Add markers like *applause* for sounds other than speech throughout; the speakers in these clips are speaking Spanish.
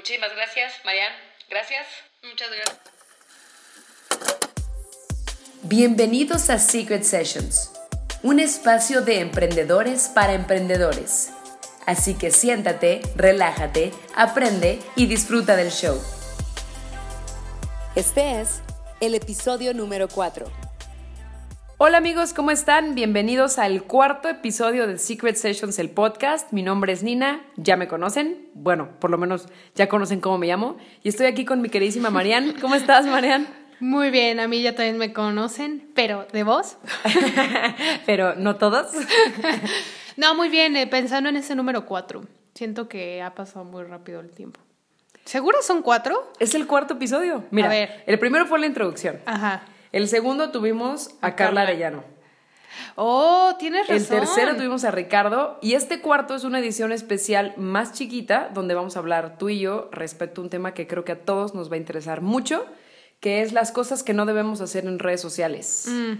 Muchísimas gracias, Marian. Gracias. Muchas gracias. Bienvenidos a Secret Sessions, un espacio de emprendedores para emprendedores. Así que siéntate, relájate, aprende y disfruta del show. Este es el episodio número 4. Hola amigos, ¿cómo están? Bienvenidos al cuarto episodio de Secret Sessions, el podcast. Mi nombre es Nina, ya me conocen, bueno, por lo menos ya conocen cómo me llamo. Y estoy aquí con mi queridísima Marian. ¿Cómo estás, Marian? Muy bien, a mí ya también me conocen, pero ¿de vos? *laughs* pero no todos. *laughs* no, muy bien, eh, pensando en ese número cuatro. Siento que ha pasado muy rápido el tiempo. ¿Seguro son cuatro? Es el cuarto episodio. Mira, a ver. el primero fue la introducción. Ajá. El segundo tuvimos a, Carla Arellano. Oh, tienes razón. El tercero tuvimos a Ricardo y este cuarto es una edición especial más chiquita donde vamos a hablar tú y yo respecto a un tema que creo que a todos nos va a interesar mucho, que es las cosas que no debemos hacer en redes sociales. Mm,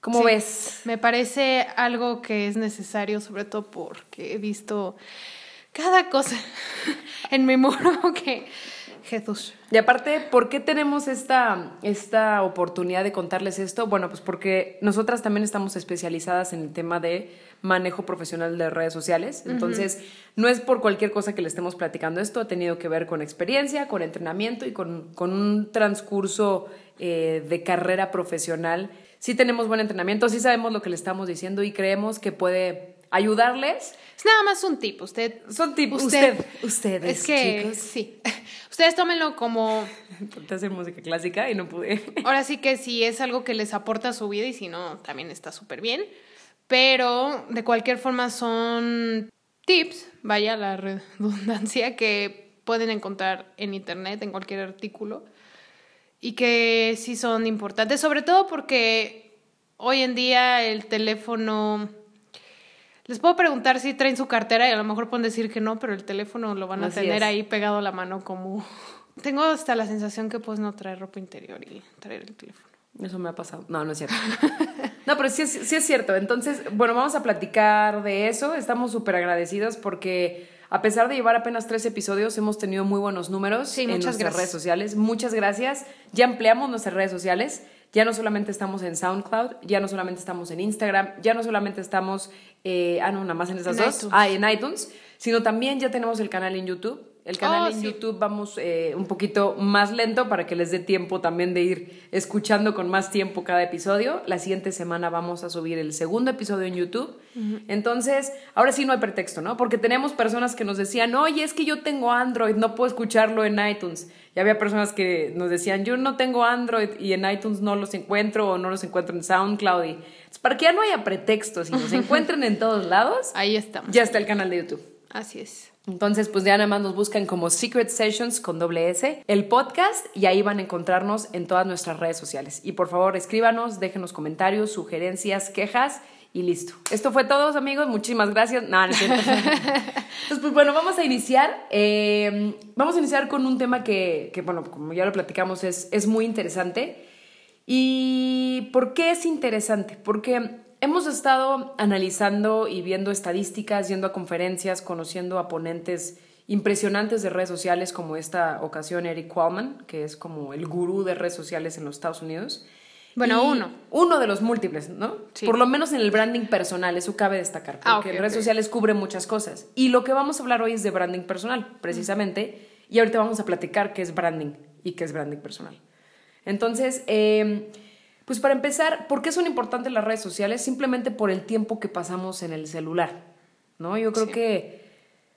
¿Cómo ves? Me parece algo que es necesario, sobre todo porque he visto cada cosa *laughs* en mi muro que Jesús. Y aparte, ¿por qué tenemos esta, esta oportunidad de contarles esto? Bueno, pues porque nosotras también estamos especializadas en el tema de manejo profesional de redes sociales. Entonces, no es por cualquier cosa que le estemos platicando esto, ha tenido que ver con experiencia, con entrenamiento y con, un transcurso eh, de carrera profesional. Sí tenemos buen entrenamiento, sí sabemos lo que le estamos diciendo y creemos que puede ayudarles. Es nada más un tip, usted. Son tipos. Usted, ustedes. Es que sí. *laughs* Ustedes tómenlo como. Te hacer música clásica y no pude. *laughs* Ahora sí que si es algo que les aporta a su vida y si no, también está súper bien. Pero de cualquier forma son tips, vaya la redundancia, *laughs* que pueden encontrar en internet, en cualquier artículo. Y que sí son importantes, sobre todo porque hoy en día el teléfono les puedo preguntar si traen su cartera y a lo mejor pueden decir que no, pero el teléfono lo van a tener ahí pegado a la mano como... *laughs* Tengo hasta la sensación que puedes no traer ropa interior y traer el teléfono. Eso me ha pasado. No, no es cierto. *laughs* no, pero sí es, sí es cierto. Entonces, bueno, vamos a platicar de eso. Estamos súper agradecidos porque a pesar de llevar apenas tres episodios, hemos tenido muy buenos números en nuestras redes sociales. Muchas gracias. Ya empleamos nuestras redes sociales. Ya no solamente estamos en SoundCloud, ya no solamente estamos en Instagram, ya no solamente estamos, eh, ah, no, nada más en esas dos, ah, en iTunes, sino también ya tenemos el canal en YouTube el canal oh, en YouTube vamos eh, un poquito más lento para que les dé tiempo también de ir escuchando con más tiempo cada episodio. La siguiente semana vamos a subir el segundo episodio en YouTube. Entonces, ahora sí no hay pretexto, ¿no? Porque tenemos personas que nos decían, oye, es que yo tengo Android, no puedo escucharlo en iTunes. Y había personas que nos decían, yo no tengo Android y en iTunes no los encuentro o no los encuentro en SoundCloud. Y, para que ya no haya pretextos y nos *laughs* encuentren en todos lados, ahí estamos. Ya está el canal de YouTube. Así es. Entonces, pues ya nada más nos buscan como Secret Sessions con doble S, el podcast, y ahí van a encontrarnos en todas nuestras redes sociales. Y por favor, escríbanos, déjenos comentarios, sugerencias, quejas y listo. Esto fue todo, amigos. Muchísimas gracias. No, no *laughs* Entonces, pues bueno, vamos a iniciar. Eh, vamos a iniciar con un tema que, que, bueno, como ya lo platicamos, es, es muy interesante. ¿Y por qué es interesante? Porque hemos estado analizando y viendo estadísticas, yendo a conferencias, conociendo a ponentes impresionantes de redes sociales, como esta ocasión Eric Qualman, que es como el gurú de redes sociales en los Estados Unidos. Bueno, uno. Uno de los múltiples, ¿no? Sí. Por lo menos en el branding personal, eso cabe destacar, ah, porque redes sociales cubre muchas cosas. Y lo que vamos a hablar hoy es de branding personal, precisamente, y ahorita vamos a platicar qué es branding y qué es branding personal. Entonces, eh, pues para empezar, ¿por qué son importantes las redes sociales? Simplemente por el tiempo que pasamos en el celular, ¿no? Yo creo que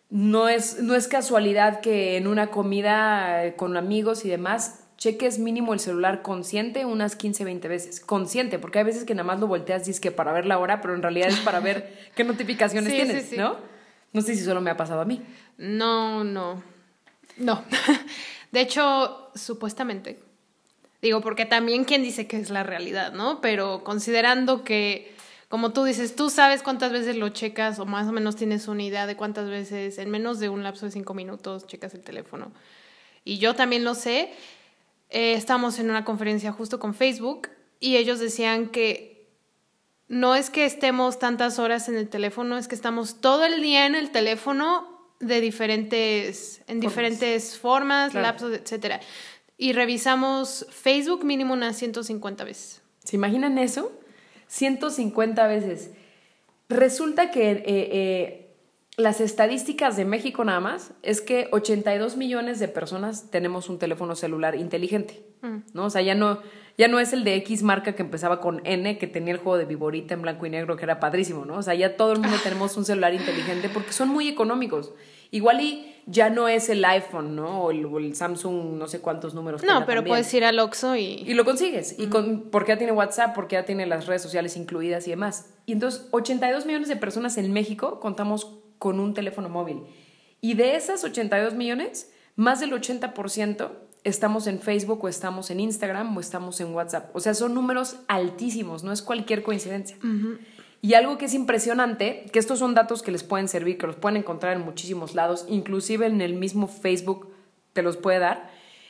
no es, no es casualidad que en una comida eh, con amigos y demás cheques mínimo el celular consciente unas 15, 20 veces. Consciente, porque hay veces que nada más lo volteas y es que para ver la hora, pero en realidad es para ver *laughs* qué notificaciones tienes, ¿no? No sé si solo me ha pasado a mí. No, no. No. *laughs* De hecho, supuestamente Digo, porque también quién dice que es la realidad, ¿no? Pero considerando que, como tú dices, tú sabes cuántas veces lo checas o más o menos tienes una idea de cuántas veces en menos de un lapso de cinco minutos checas el teléfono. Y yo también lo sé. Eh, estamos en una conferencia justo con Facebook y ellos decían que no es que estemos tantas horas en el teléfono, es que estamos todo el día en el teléfono de diferentes, en diferentes formas, Claro. lapsos, etcétera. Y revisamos Facebook mínimo unas 150 veces. ¿Se imaginan eso? 150 veces. Resulta que eh, eh, las estadísticas de México nada más es que 82 millones de personas tenemos un teléfono celular inteligente, ¿no? O sea, ya no, ya no es el de X marca que empezaba con N, que tenía el juego de Viborita en blanco y negro, que era padrísimo, ¿no? O sea, ya todo el mundo *laughs* tenemos un celular inteligente porque son muy económicos. Igual y ya no es el iPhone, ¿no? O el, o el Samsung, no sé cuántos números. No, pero también. puedes ir al Oxxo y... Y lo consigues. Y con, porque ya tiene WhatsApp, porque ya tiene las redes sociales incluidas y demás. Y entonces, 82 millones de personas en México contamos con un teléfono móvil. Y de esas 82 millones, más del 80% estamos en Facebook o estamos en Instagram o estamos en WhatsApp. O sea, son números altísimos, no es cualquier coincidencia. Y algo que es impresionante, que estos son datos que les pueden servir, que los pueden encontrar en muchísimos lados, inclusive en el mismo Facebook te los puede dar,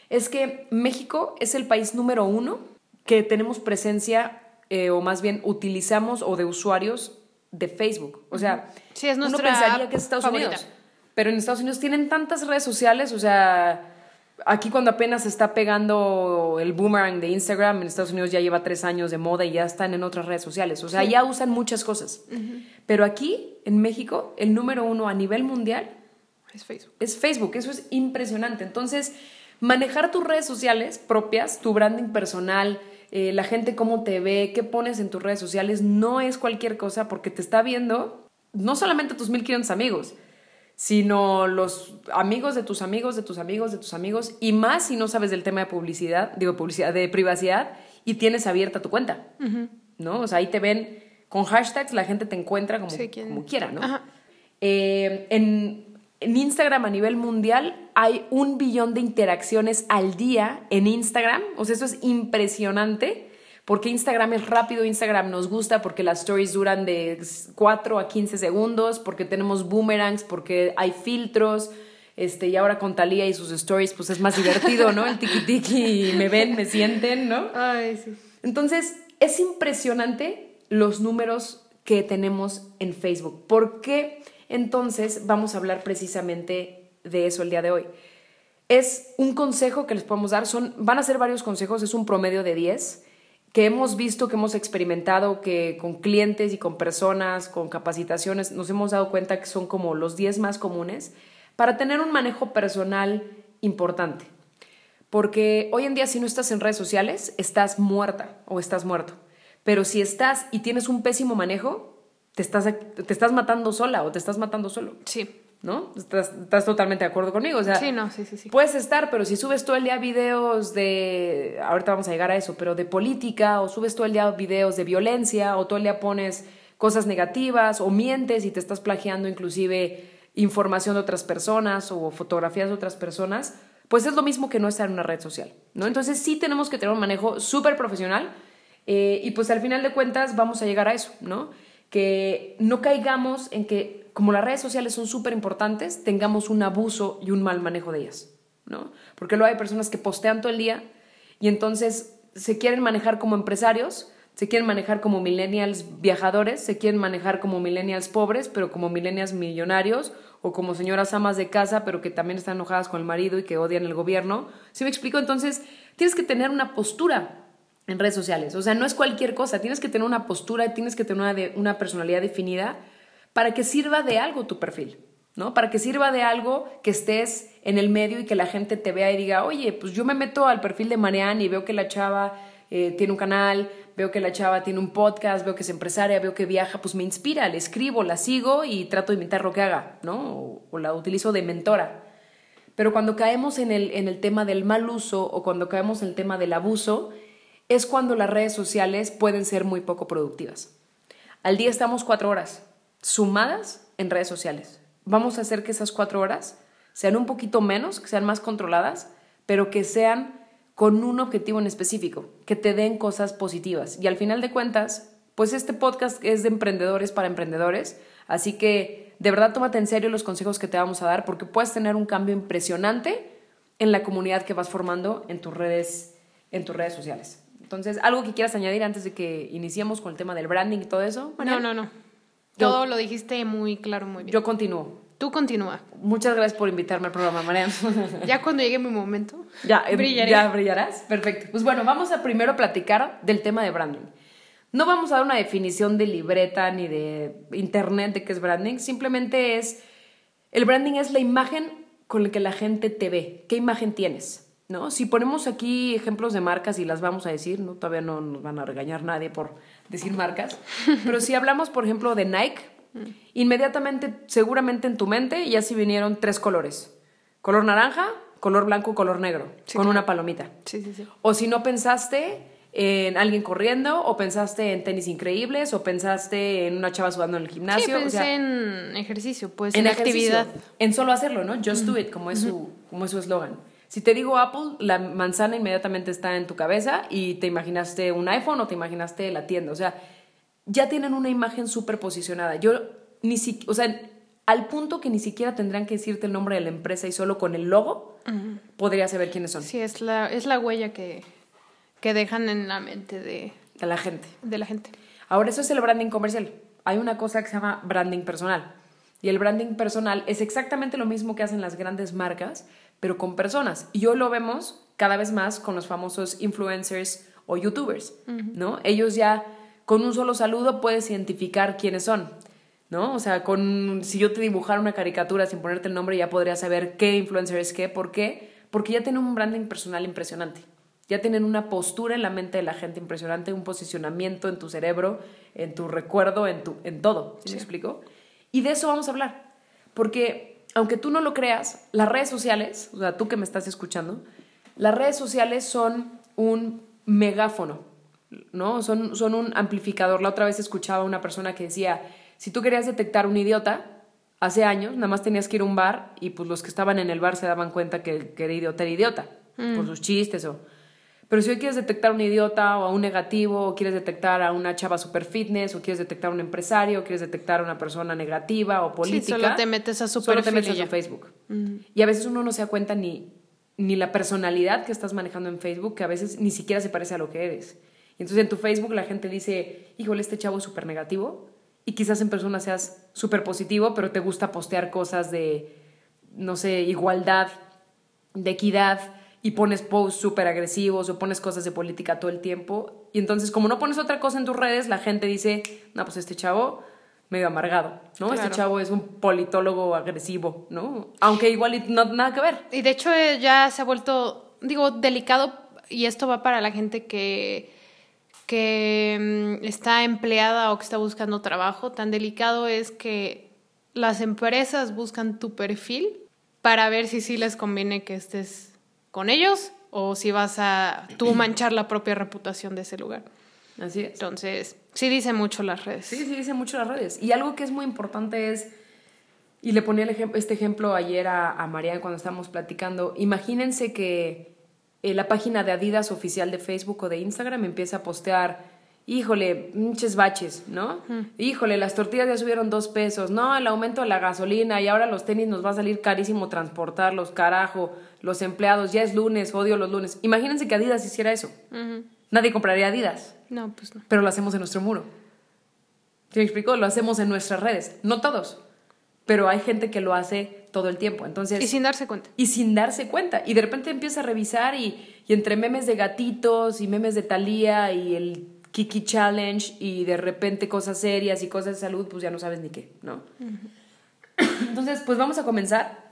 es que México es el país número uno que tenemos presencia, eh, o más bien utilizamos o de usuarios de Facebook. O sea, Sí, es uno pensaría que es Estados favorita. Unidos. Pero en Estados Unidos tienen tantas redes sociales, o sea, aquí cuando apenas está pegando el boomerang de Instagram, en Estados Unidos ya lleva tres años de moda y ya están en otras redes sociales, o sea, ya usan muchas cosas. Pero aquí, en México, el número uno a nivel mundial Es Facebook. es Facebook, eso es impresionante. Entonces, manejar tus redes sociales propias, tu branding personal, eh, la gente cómo te ve, qué pones en tus redes sociales, no es cualquier cosa porque te está viendo no solamente tus 1500 amigos, sino los amigos de tus amigos, de tus amigos, de tus amigos, y más si no sabes del tema de publicidad, digo publicidad, de privacidad, y tienes abierta tu cuenta, ¿no? O sea, ahí te ven con hashtags, la gente te encuentra como, como quiera, ¿no? Ajá. Eh, en, en Instagram a nivel mundial hay un billón de interacciones al día en Instagram. O sea, eso es impresionante porque Instagram es rápido, Instagram nos gusta porque las stories duran de 4 a 15 segundos, porque tenemos boomerangs, porque hay filtros. Este, y ahora con Talía y sus stories, pues es más divertido, ¿no? El tiki tiki me ven, me sienten, ¿no? Ay, sí. Entonces, es impresionante los números que tenemos en Facebook. ¿Por qué entonces vamos a hablar precisamente de eso el día de hoy? Es un consejo que les podemos dar, son, van a ser varios consejos, es un promedio de 10 que hemos visto, que hemos experimentado, que con clientes y con personas, con capacitaciones, nos hemos dado cuenta que son como los 10 más comunes para tener un manejo personal importante. Porque hoy en día si no estás en redes sociales, estás muerta o estás muerto. Pero si estás y tienes un pésimo manejo, te estás, te estás matando sola o te estás matando solo, Sí. ¿No? Estás, estás totalmente de acuerdo conmigo. O sea, Sí, no, sí, sí, sí. Puedes estar, pero si subes todo el día videos de, ahorita vamos a llegar a eso, pero de política, o subes todo el día videos de violencia, o todo el día pones cosas negativas, o mientes y te estás plagiando inclusive información de otras personas o fotografías de otras personas, pues es lo mismo que no estar en una red social, ¿no? Entonces sí tenemos que tener un manejo súper profesional eh, y pues al final de cuentas vamos a llegar a eso, ¿no? Que no caigamos en que como las redes sociales son súper importantes, tengamos un abuso y un mal manejo de ellas, ¿no? Porque luego hay personas que postean todo el día y entonces se quieren manejar como empresarios, se quieren manejar como millennials viajadores, se quieren manejar como millennials pobres, pero como millennials millonarios, o como señoras amas de casa, pero que también están enojadas con el marido y que odian el gobierno. ¿Sí me explico? Entonces, tienes que tener una postura en redes sociales. O sea, no es cualquier cosa, tienes que tener una postura, tienes que tener una, personalidad definida para que sirva de algo tu perfil, ¿no? Para que sirva de algo que estés en el medio y que la gente te vea y diga, oye, pues yo me meto al perfil de Marianne y veo que la chava eh, tiene un canal, veo que la chava tiene un podcast, veo que es empresaria, veo que viaja, pues me inspira, le escribo, la sigo y trato de imitar lo que haga, ¿no? O, o la utilizo de mentora. Pero cuando caemos en el, en el tema del mal uso o cuando caemos en el tema del abuso, es cuando las redes sociales pueden ser muy poco productivas. Al día estamos cuatro horas sumadas en redes sociales. Vamos a hacer que esas cuatro horas sean un poquito menos, que sean más controladas, pero que sean con un objetivo en específico, que te den cosas positivas. Y al final de cuentas, pues este podcast es de emprendedores para emprendedores, así que de verdad tómate en serio los consejos que te vamos a dar porque puedes tener un cambio impresionante en la comunidad que vas formando en tus redes, en tus redes sociales. Entonces, algo que quieras añadir antes de que iniciemos con el tema del branding y todo eso. No, no, no. Todo lo dijiste muy claro, muy bien. Yo continúo. Tú continúa. Muchas gracias por invitarme al programa, Mariana. *laughs* Ya cuando llegue mi momento, ya, eh, brillaré. ya brillarás. Perfecto. Pues bueno, vamos a primero platicar del tema de branding. No vamos a dar una definición de libreta ni de internet de qué es branding, simplemente es, el branding es la imagen con la que la gente te ve, qué imagen tienes. ¿No? Si ponemos aquí ejemplos de marcas y las vamos a decir, ¿no? todavía no nos van a regañar nadie por decir marcas, *laughs* pero si hablamos, por ejemplo, de Nike, inmediatamente, seguramente en tu mente ya sí vinieron tres colores. Color naranja, color blanco, color negro, Sí, con claro. una palomita. Sí, sí, sí. O si no pensaste en alguien corriendo, o pensaste en tenis increíbles, o pensaste en una chava sudando en el Sí, gimnasio. pensé o sea, en ejercicio, pues en actividad. En solo hacerlo, ¿no? Just do it, como es su como es su eslogan. Si te digo Apple, la manzana inmediatamente está en tu cabeza y te imaginaste un iPhone o te imaginaste la tienda. O sea, ya tienen una imagen súper posicionada. Yo ni si, o sea, al punto que ni siquiera tendrán que decirte el nombre de la empresa y solo con el logo podrías saber quiénes son Sí, es la, es la huella que, que dejan en la mente de, de la gente. de la gente. Ahora, eso es el branding comercial. Hay una cosa que se llama branding personal. Y el branding personal es exactamente lo mismo que hacen las grandes marcas, pero con personas. Y hoy lo vemos cada vez más con los famosos influencers o youtubers, ¿no? Ellos ya con un solo saludo puedes identificar quiénes son, ¿no? O sea, con, si yo te dibujara una caricatura sin ponerte el nombre, ya podrías saber qué influencer es qué, ¿por qué? Porque ya tienen un branding personal impresionante. Ya tienen una postura en la mente de la gente impresionante, un posicionamiento en tu cerebro, en tu recuerdo, en, tu, en todo. ¿Sí me explico? Y de eso vamos a hablar. Porque, aunque tú no lo creas, las redes sociales, o sea, tú que me estás escuchando, las redes sociales son un megáfono, ¿no? Son, son un amplificador. La otra vez escuchaba a una persona que decía, si tú querías detectar un idiota, hace años, nada más tenías que ir a un bar y pues los que estaban en el bar se daban cuenta que, que era idiota, era idiota, por sus chistes o... Pero si hoy quieres detectar a un idiota o a un negativo, o quieres detectar a una chava super fitness, o quieres detectar a un empresario, o quieres detectar a una persona negativa o política, solo te metes a su solo te metes a su. Facebook. Y a veces uno no se da cuenta ni, ni la personalidad que estás manejando en Facebook, que a veces ni siquiera se parece a lo que eres. Y entonces en tu Facebook la gente dice, híjole, este chavo es súper negativo, y quizás en persona seas súper positivo, pero te gusta postear cosas de, no sé, igualdad, de equidad, y pones posts súper agresivos o pones cosas de política todo el tiempo. Y entonces, como no pones otra cosa en tus redes, la gente dice, no, pues este chavo medio amargado, ¿no? Este chavo es un politólogo agresivo, ¿no? Aunque igual no nada que ver. Y de hecho eh, ya se ha vuelto, digo, delicado, y esto va para la gente que, que mm, está empleada o que está buscando trabajo. Tan delicado es que las empresas buscan tu perfil para ver si sí les conviene que estés con ellos o si vas a tú *clears throat* manchar la propia reputación de ese lugar. Así es. Entonces, sí dice mucho las redes. Sí, sí, dice mucho las redes. Y algo que es muy importante es, y le ponía el este ejemplo ayer a, a Mariana cuando estábamos platicando, imagínense que eh, la página de Adidas oficial de Facebook o de Instagram empieza a postear, híjole, pinches baches, ¿no? Híjole, las tortillas ya subieron dos pesos, no, el aumento de la gasolina y ahora los tenis nos va a salir carísimo transportarlos, carajo, los empleados, ya es lunes, odio los lunes. Imagínense que Adidas hiciera eso. Nadie compraría Adidas No, pues no. pero lo hacemos en nuestro muro. ¿Sí me explico? Lo hacemos en nuestras redes. No todos, pero hay gente que lo hace todo el tiempo. Entonces, Y sin darse cuenta. y sin darse cuenta. Y de repente empieza a revisar y, y entre memes de gatitos y memes de Thalía y el Kiki Challenge y de repente cosas serias y cosas de salud, pues ya no sabes ni qué, ¿no? Entonces, pues vamos a comenzar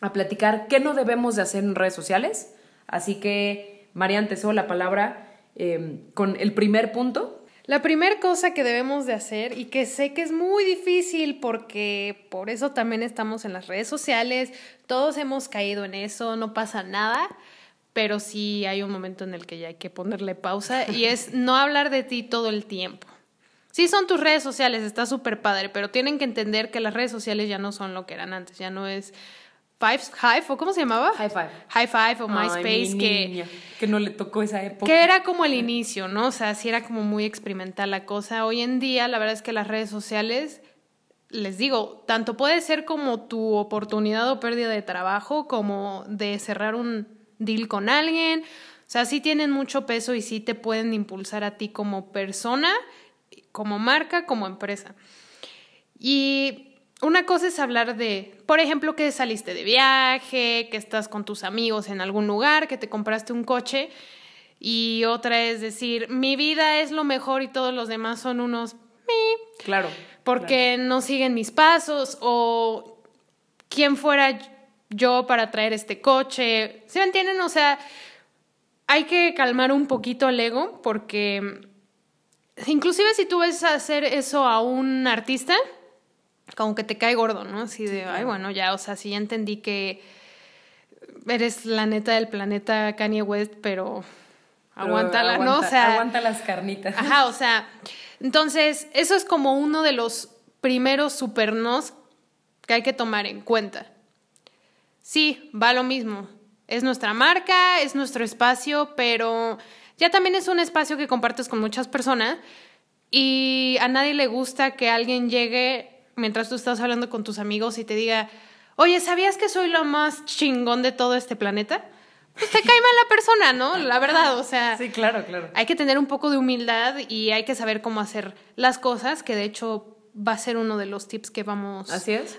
a platicar qué no debemos de hacer en redes sociales. Así que, Marian, te cedo la palabra eh, con el primer punto. La primera cosa que debemos de hacer y que sé que es muy difícil porque por eso también estamos en las redes sociales, todos hemos caído en eso, no pasa nada, pero sí hay un momento en el que ya hay que ponerle pausa y es *laughs* no hablar de ti todo el tiempo. Sí son tus redes sociales, está súper padre, pero tienen que entender que las redes sociales ya no son lo que eran antes, ya no es Five, Hive, o ¿cómo se llamaba? High five. High Five o MySpace, que... niña, que no le tocó esa época. Que era como el inicio, ¿no? O sea, sí era como muy experimental la cosa. Hoy en día, la verdad es que las redes sociales, les digo, tanto puede ser como tu oportunidad o pérdida de trabajo, como de cerrar un deal con alguien. O sea, sí tienen mucho peso y sí te pueden impulsar a ti como persona, como marca, como empresa. Y una cosa es hablar de, por ejemplo, que saliste de viaje, que estás con tus amigos en algún lugar, que te compraste un coche. Y otra es decir, mi vida es lo mejor y todos los demás son unos... Claro. Porque no siguen mis pasos o quién fuera yo para traer este coche. ¿Se me entienden? O sea, hay que calmar un poquito el ego porque inclusive si tú ves hacer eso a un artista, como que te cae gordo, ¿no? Así de, ay, bueno, ya, o sea, sí ya entendí que eres la neta del planeta Kanye West, pero, aguántala, ¿no? O sea, aguanta las carnitas. Ajá, o sea, entonces, eso es como uno de los primeros supernos que hay que tomar en cuenta. Sí, va lo mismo. Es nuestra marca, es nuestro espacio, pero ya también es un espacio que compartes con muchas personas y a nadie le gusta que alguien llegue mientras tú estás hablando con tus amigos y te diga, oye, ¿sabías que soy lo más chingón de todo este planeta? Pues te cae mal la persona, ¿no? La verdad, o sea. Sí, claro, claro. Hay que tener un poco de humildad y hay que saber cómo hacer las cosas, que de hecho va a ser uno de los tips que vamos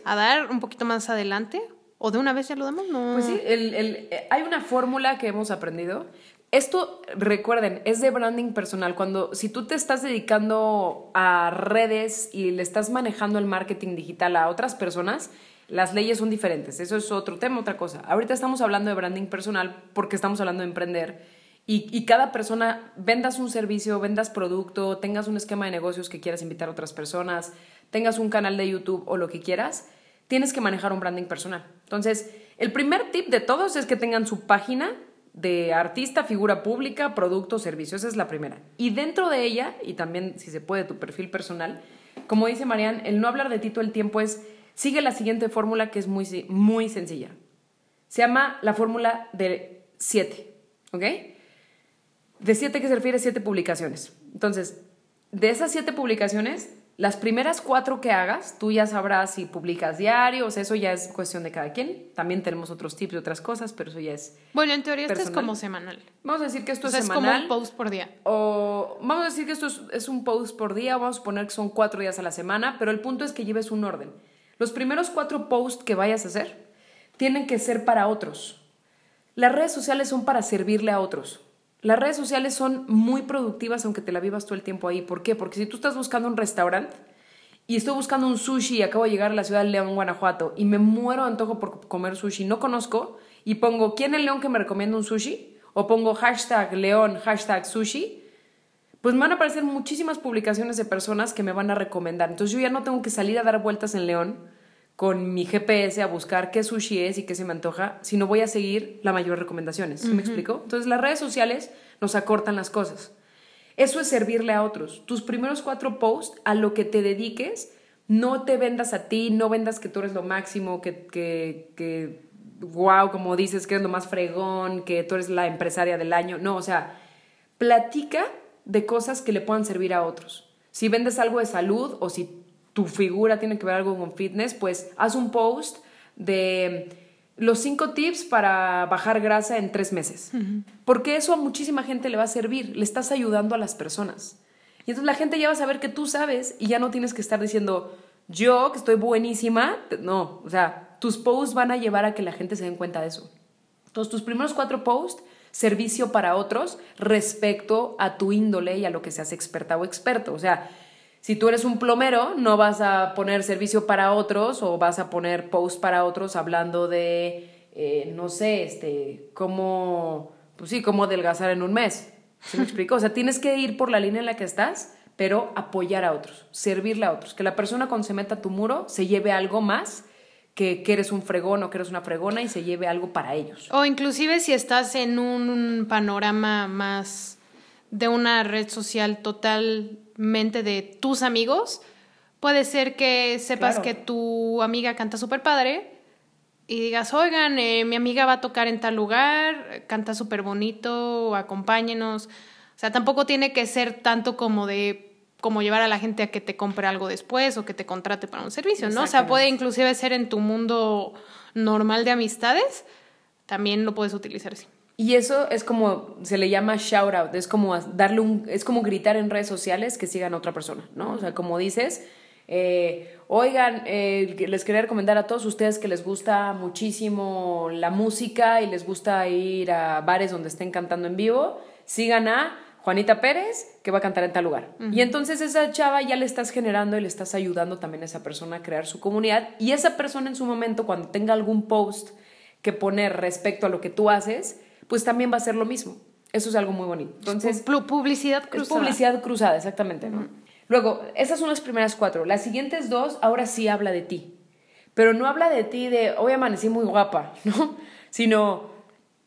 a dar un poquito más adelante. ¿O de una vez ya lo damos? No. Pues sí, el, el, eh, hay una fórmula que hemos aprendido. Esto, recuerden, es de branding personal. Cuando, si tú te estás dedicando a redes y le estás manejando el marketing digital a otras personas, las leyes son diferentes. Eso es otro tema, otra cosa. Ahorita estamos hablando de branding personal porque estamos hablando de emprender. Y, y, cada persona, vendas un servicio, vendas producto, tengas un esquema de negocios que quieras invitar a otras personas, tengas un canal de YouTube o lo que quieras, tienes que manejar un branding personal. Entonces, el primer tip de todos es que tengan su página de artista, figura pública, producto, servicio. Esa es la primera. Y dentro de ella, y también si se puede tu perfil personal, como dice Marian, el no hablar de ti todo el tiempo es, sigue la siguiente fórmula que es muy, muy sencilla. Se llama la fórmula de siete, ¿ok? De siete que se refiere a siete publicaciones. Entonces, de esas siete publicaciones, las primeras cuatro que hagas, tú ya sabrás si publicas diario, o sea, eso ya es cuestión de cada quien. También tenemos otros tips y otras cosas, pero eso ya es. Bueno, en teoría esto es como semanal. Vamos a decir que esto o sea, es semanal. Es como un post por día. O vamos a decir que esto es, un post por día, vamos a suponer que son cuatro días a la semana, pero el punto es que lleves un orden. Los primeros cuatro posts que vayas a hacer tienen que ser para otros. Las redes sociales son para servirle a otros. Las redes sociales son muy productivas aunque te la vivas todo el tiempo ahí. ¿Por qué? Porque si tú estás buscando un restaurante y estoy buscando un sushi y acabo de llegar a la ciudad de León, Guanajuato, y me muero de antojo por comer sushi, no conozco, y pongo ¿quién es León que me recomienda un sushi? O pongo hashtag León, hashtag sushi, pues me van a aparecer muchísimas publicaciones de personas que me van a recomendar. Entonces yo ya no tengo que salir a dar vueltas en León con mi GPS a buscar qué sushi es y qué se me antoja, sino voy a seguir las mayores recomendaciones. ¿Me explico? Entonces las redes sociales nos acortan las cosas. Eso es servirle a otros. Tus primeros cuatro posts, a lo que te dediques, no te vendas a ti, no vendas que tú eres lo máximo, que, que, que wow, como dices, que eres lo más fregón, que tú eres la empresaria del año. No, o sea, platica de cosas que le puedan servir a otros. Si vendes algo de salud o si tu figura tiene que ver algo con fitness, pues haz un post de los cinco tips para bajar grasa en tres meses. Porque eso a muchísima gente le va a servir, le estás ayudando a las personas. Y entonces la gente ya va a saber que tú sabes y ya no tienes que estar diciendo, yo que estoy buenísima, no, o sea, tus posts van a llevar a que la gente se den cuenta de eso. Entonces tus primeros cuatro posts, servicio para otros respecto a tu índole y a lo que seas experta o experto. O sea, si tú eres un plomero, no vas a poner servicio para otros o vas a poner post para otros hablando de, eh, no sé, este, cómo, pues sí, cómo adelgazar en un mes. ¿Se me *laughs* explico? O sea, tienes que ir por la línea en la que estás, pero apoyar a otros, servirle a otros. Que la persona cuando se meta a tu muro se lleve algo más que, que, eres un fregón o que eres una fregona y se lleve algo para ellos. O inclusive si estás en un panorama más de una red social totalmente de tus amigos, puede ser que sepas que tu amiga canta súper padre y digas, oigan, eh, mi amiga va a tocar en tal lugar, canta súper bonito, acompáñenos. O sea, tampoco tiene que ser tanto como de como llevar a la gente a que te compre algo después o que te contrate para un servicio, ¿no? O sea, puede inclusive ser en tu mundo normal de amistades, también lo puedes utilizar así. Y eso es como, se le llama shout out, es como darle un, es como gritar en redes sociales que sigan a otra persona, ¿no? O sea, como dices, Eh, oigan, eh, les quería recomendar a todos ustedes que les gusta muchísimo la música y les gusta ir a bares donde estén cantando en vivo, sigan a Juanita Pérez, que va a cantar en tal lugar. Y entonces esa chava ya le estás generando y le estás ayudando también a esa persona a crear su comunidad. Y esa persona en su momento, cuando tenga algún post que poner respecto a lo que tú haces, pues también va a ser lo mismo. Eso es algo muy bonito. Entonces, publicidad cruzada. Es publicidad cruzada, exactamente, ¿no? Luego, esas son las primeras cuatro. Las siguientes dos, ahora sí habla de ti. Pero no habla de ti de, hoy amanecí muy guapa, *laughs* ¿no? Sino,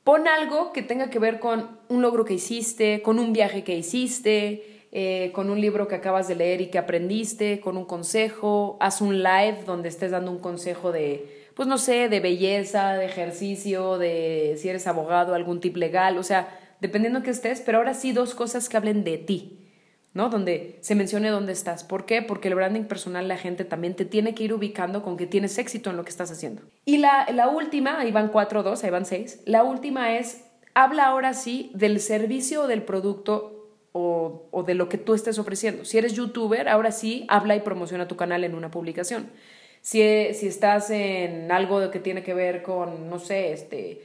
pon algo que tenga que ver con un logro que hiciste, con un viaje que hiciste, eh, con un libro que acabas de leer y que aprendiste, con un consejo. Haz un live donde estés dando un consejo de, pues no sé, de belleza, de ejercicio, de si eres abogado, algún tip legal. O sea, dependiendo que estés, pero ahora sí dos cosas que hablen de ti. ¿no? Donde se mencione dónde estás. ¿Por qué? Porque el branding personal, la gente también te tiene que ir ubicando con que tienes éxito en lo que estás haciendo. Y la, última, ahí van cuatro, dos, ahí van seis. La última es, habla ahora sí del servicio o del producto o, o de lo que tú estés ofreciendo. Si eres youtuber, ahora sí, habla y promociona tu canal en una publicación. Si, si estás en algo que tiene que ver con, no sé, este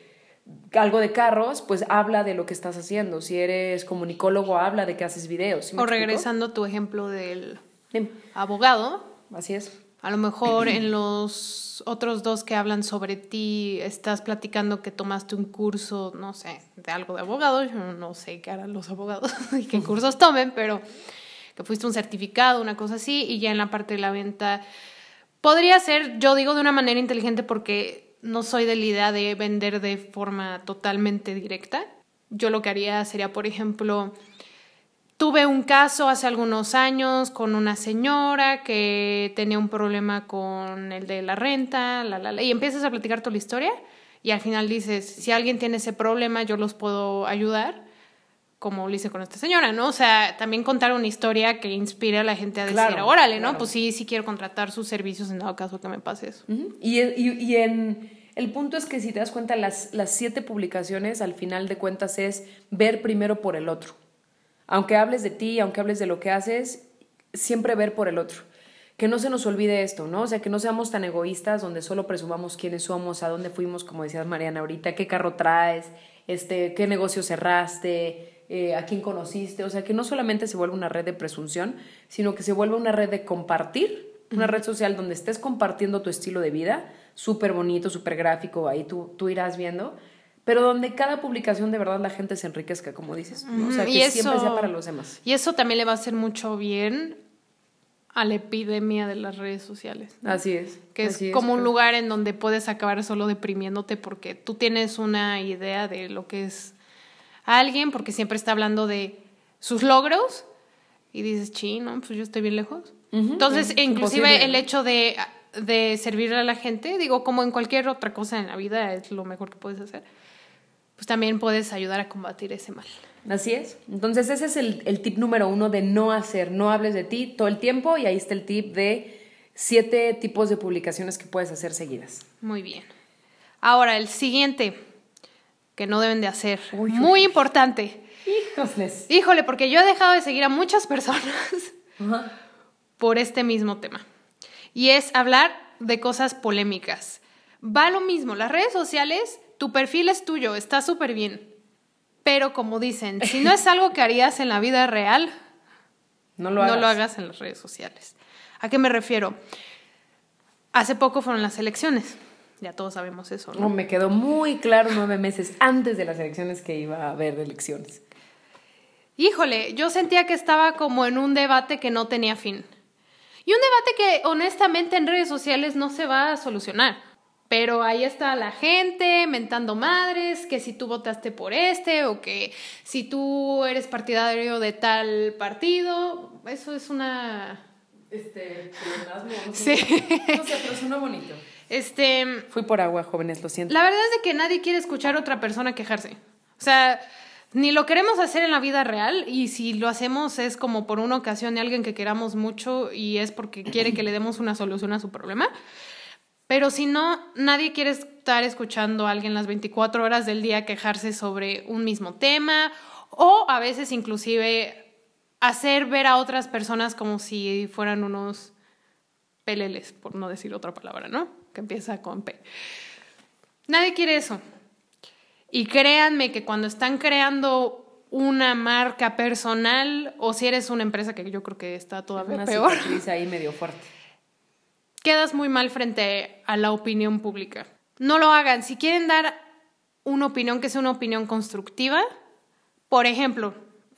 algo de carros, pues habla de lo que estás haciendo. Si eres comunicólogo, habla de que haces videos. o regresando a tu ejemplo del abogado. Así es. A lo mejor en los otros dos que hablan sobre ti, estás platicando que tomaste un curso, no sé, de algo de abogado. Yo no sé qué harán los abogados *laughs* y qué cursos tomen, pero que fuiste un certificado, una cosa así, y ya en la parte de la venta podría ser, yo digo de una manera inteligente porque no soy de la idea de vender de forma totalmente directa. Yo lo que haría sería, por ejemplo, tuve un caso hace algunos años con una señora que tenía un problema con el de la renta, la, la, y empiezas a platicar toda la historia y al final dices, si alguien tiene ese problema, yo los puedo ayudar como lo hice con esta señora, ¿no? O sea, también contar una historia que inspire a la gente a decir, órale, ¿no? Pues sí, sí quiero contratar sus servicios en dado caso que me pase eso. y, y, en... El punto es que si te das cuenta, las, las siete publicaciones, al final de cuentas, es ver primero por el otro. Aunque hables de ti, aunque hables de lo que haces, siempre ver por el otro. Que no se nos olvide esto, ¿no? O sea, que no seamos tan egoístas donde solo presumamos quiénes somos, a dónde fuimos, como decías Mariana ahorita, qué carro traes, este, qué negocio cerraste, eh, a quién conociste, o sea, que no solamente se vuelva una red de presunción, sino que se vuelva una red de compartir, una red social donde estés compartiendo tu estilo de vida, súper bonito, súper gráfico, ahí tú, tú irás viendo, pero donde cada publicación de verdad la gente se enriquezca, como dices, o sea, que siempre sea para los demás. Y eso también le va a hacer mucho bien a la epidemia de las redes sociales. Así es. Que es como un lugar en donde puedes acabar solo deprimiéndote porque tú tienes una idea de lo que es alguien porque siempre está hablando de sus logros y dices, chino, pues yo estoy bien lejos. Entonces, inclusive el hecho de, de servir a la gente, digo, como en cualquier otra cosa en la vida es lo mejor que puedes hacer, pues también puedes ayudar a combatir ese mal. Así es. Entonces ese es el, el tip número uno de no hacer, no hables de ti todo el tiempo y ahí está el tip de siete tipos de publicaciones que puedes hacer seguidas. Muy bien. Ahora, el siguiente, que no deben de hacer. Muy importante. Híjoles. Híjole, porque yo he dejado de seguir a muchas personas *laughs* por este mismo tema. Y es hablar de cosas polémicas. Va lo mismo, las redes sociales, tu perfil es tuyo, está súper bien. Pero como dicen, si no es algo que harías en la vida real, no lo hagas, no lo hagas en las redes sociales. ¿A qué me refiero? Hace poco fueron las elecciones. Ya todos sabemos eso, ¿no? me quedó muy claro nueve meses antes de las elecciones que iba a haber elecciones. Híjole, yo sentía que estaba como en un debate que no tenía fin. Y un debate que honestamente en redes sociales no se va a solucionar. Pero ahí está la gente mentando madres, que si tú votaste por este o que si tú eres partidario de tal partido, eso es una... Este, no sé. Sí. No sé, pero suena bonito. Este. Fui por agua, jóvenes, lo siento. La verdad es de que nadie quiere escuchar a otra persona quejarse. O sea, ni lo queremos hacer en la vida real y si lo hacemos es como por una ocasión de alguien que queramos mucho y es porque quiere que le demos una solución a su problema. Pero si no, nadie quiere estar escuchando a alguien las 24 horas del día quejarse sobre un mismo tema o a veces inclusive hacer ver a otras personas como si fueran unos peleles, por no decir otra palabra, ¿no? Que empieza con P. Nadie quiere eso. Y créanme que cuando están creando una marca personal o si eres una empresa que yo creo que está todavía Una peor, cicatriz ahí medio fuerte. *laughs* quedas muy mal frente a la opinión pública. No lo hagan. Si quieren dar una opinión que sea una opinión constructiva, por ejemplo,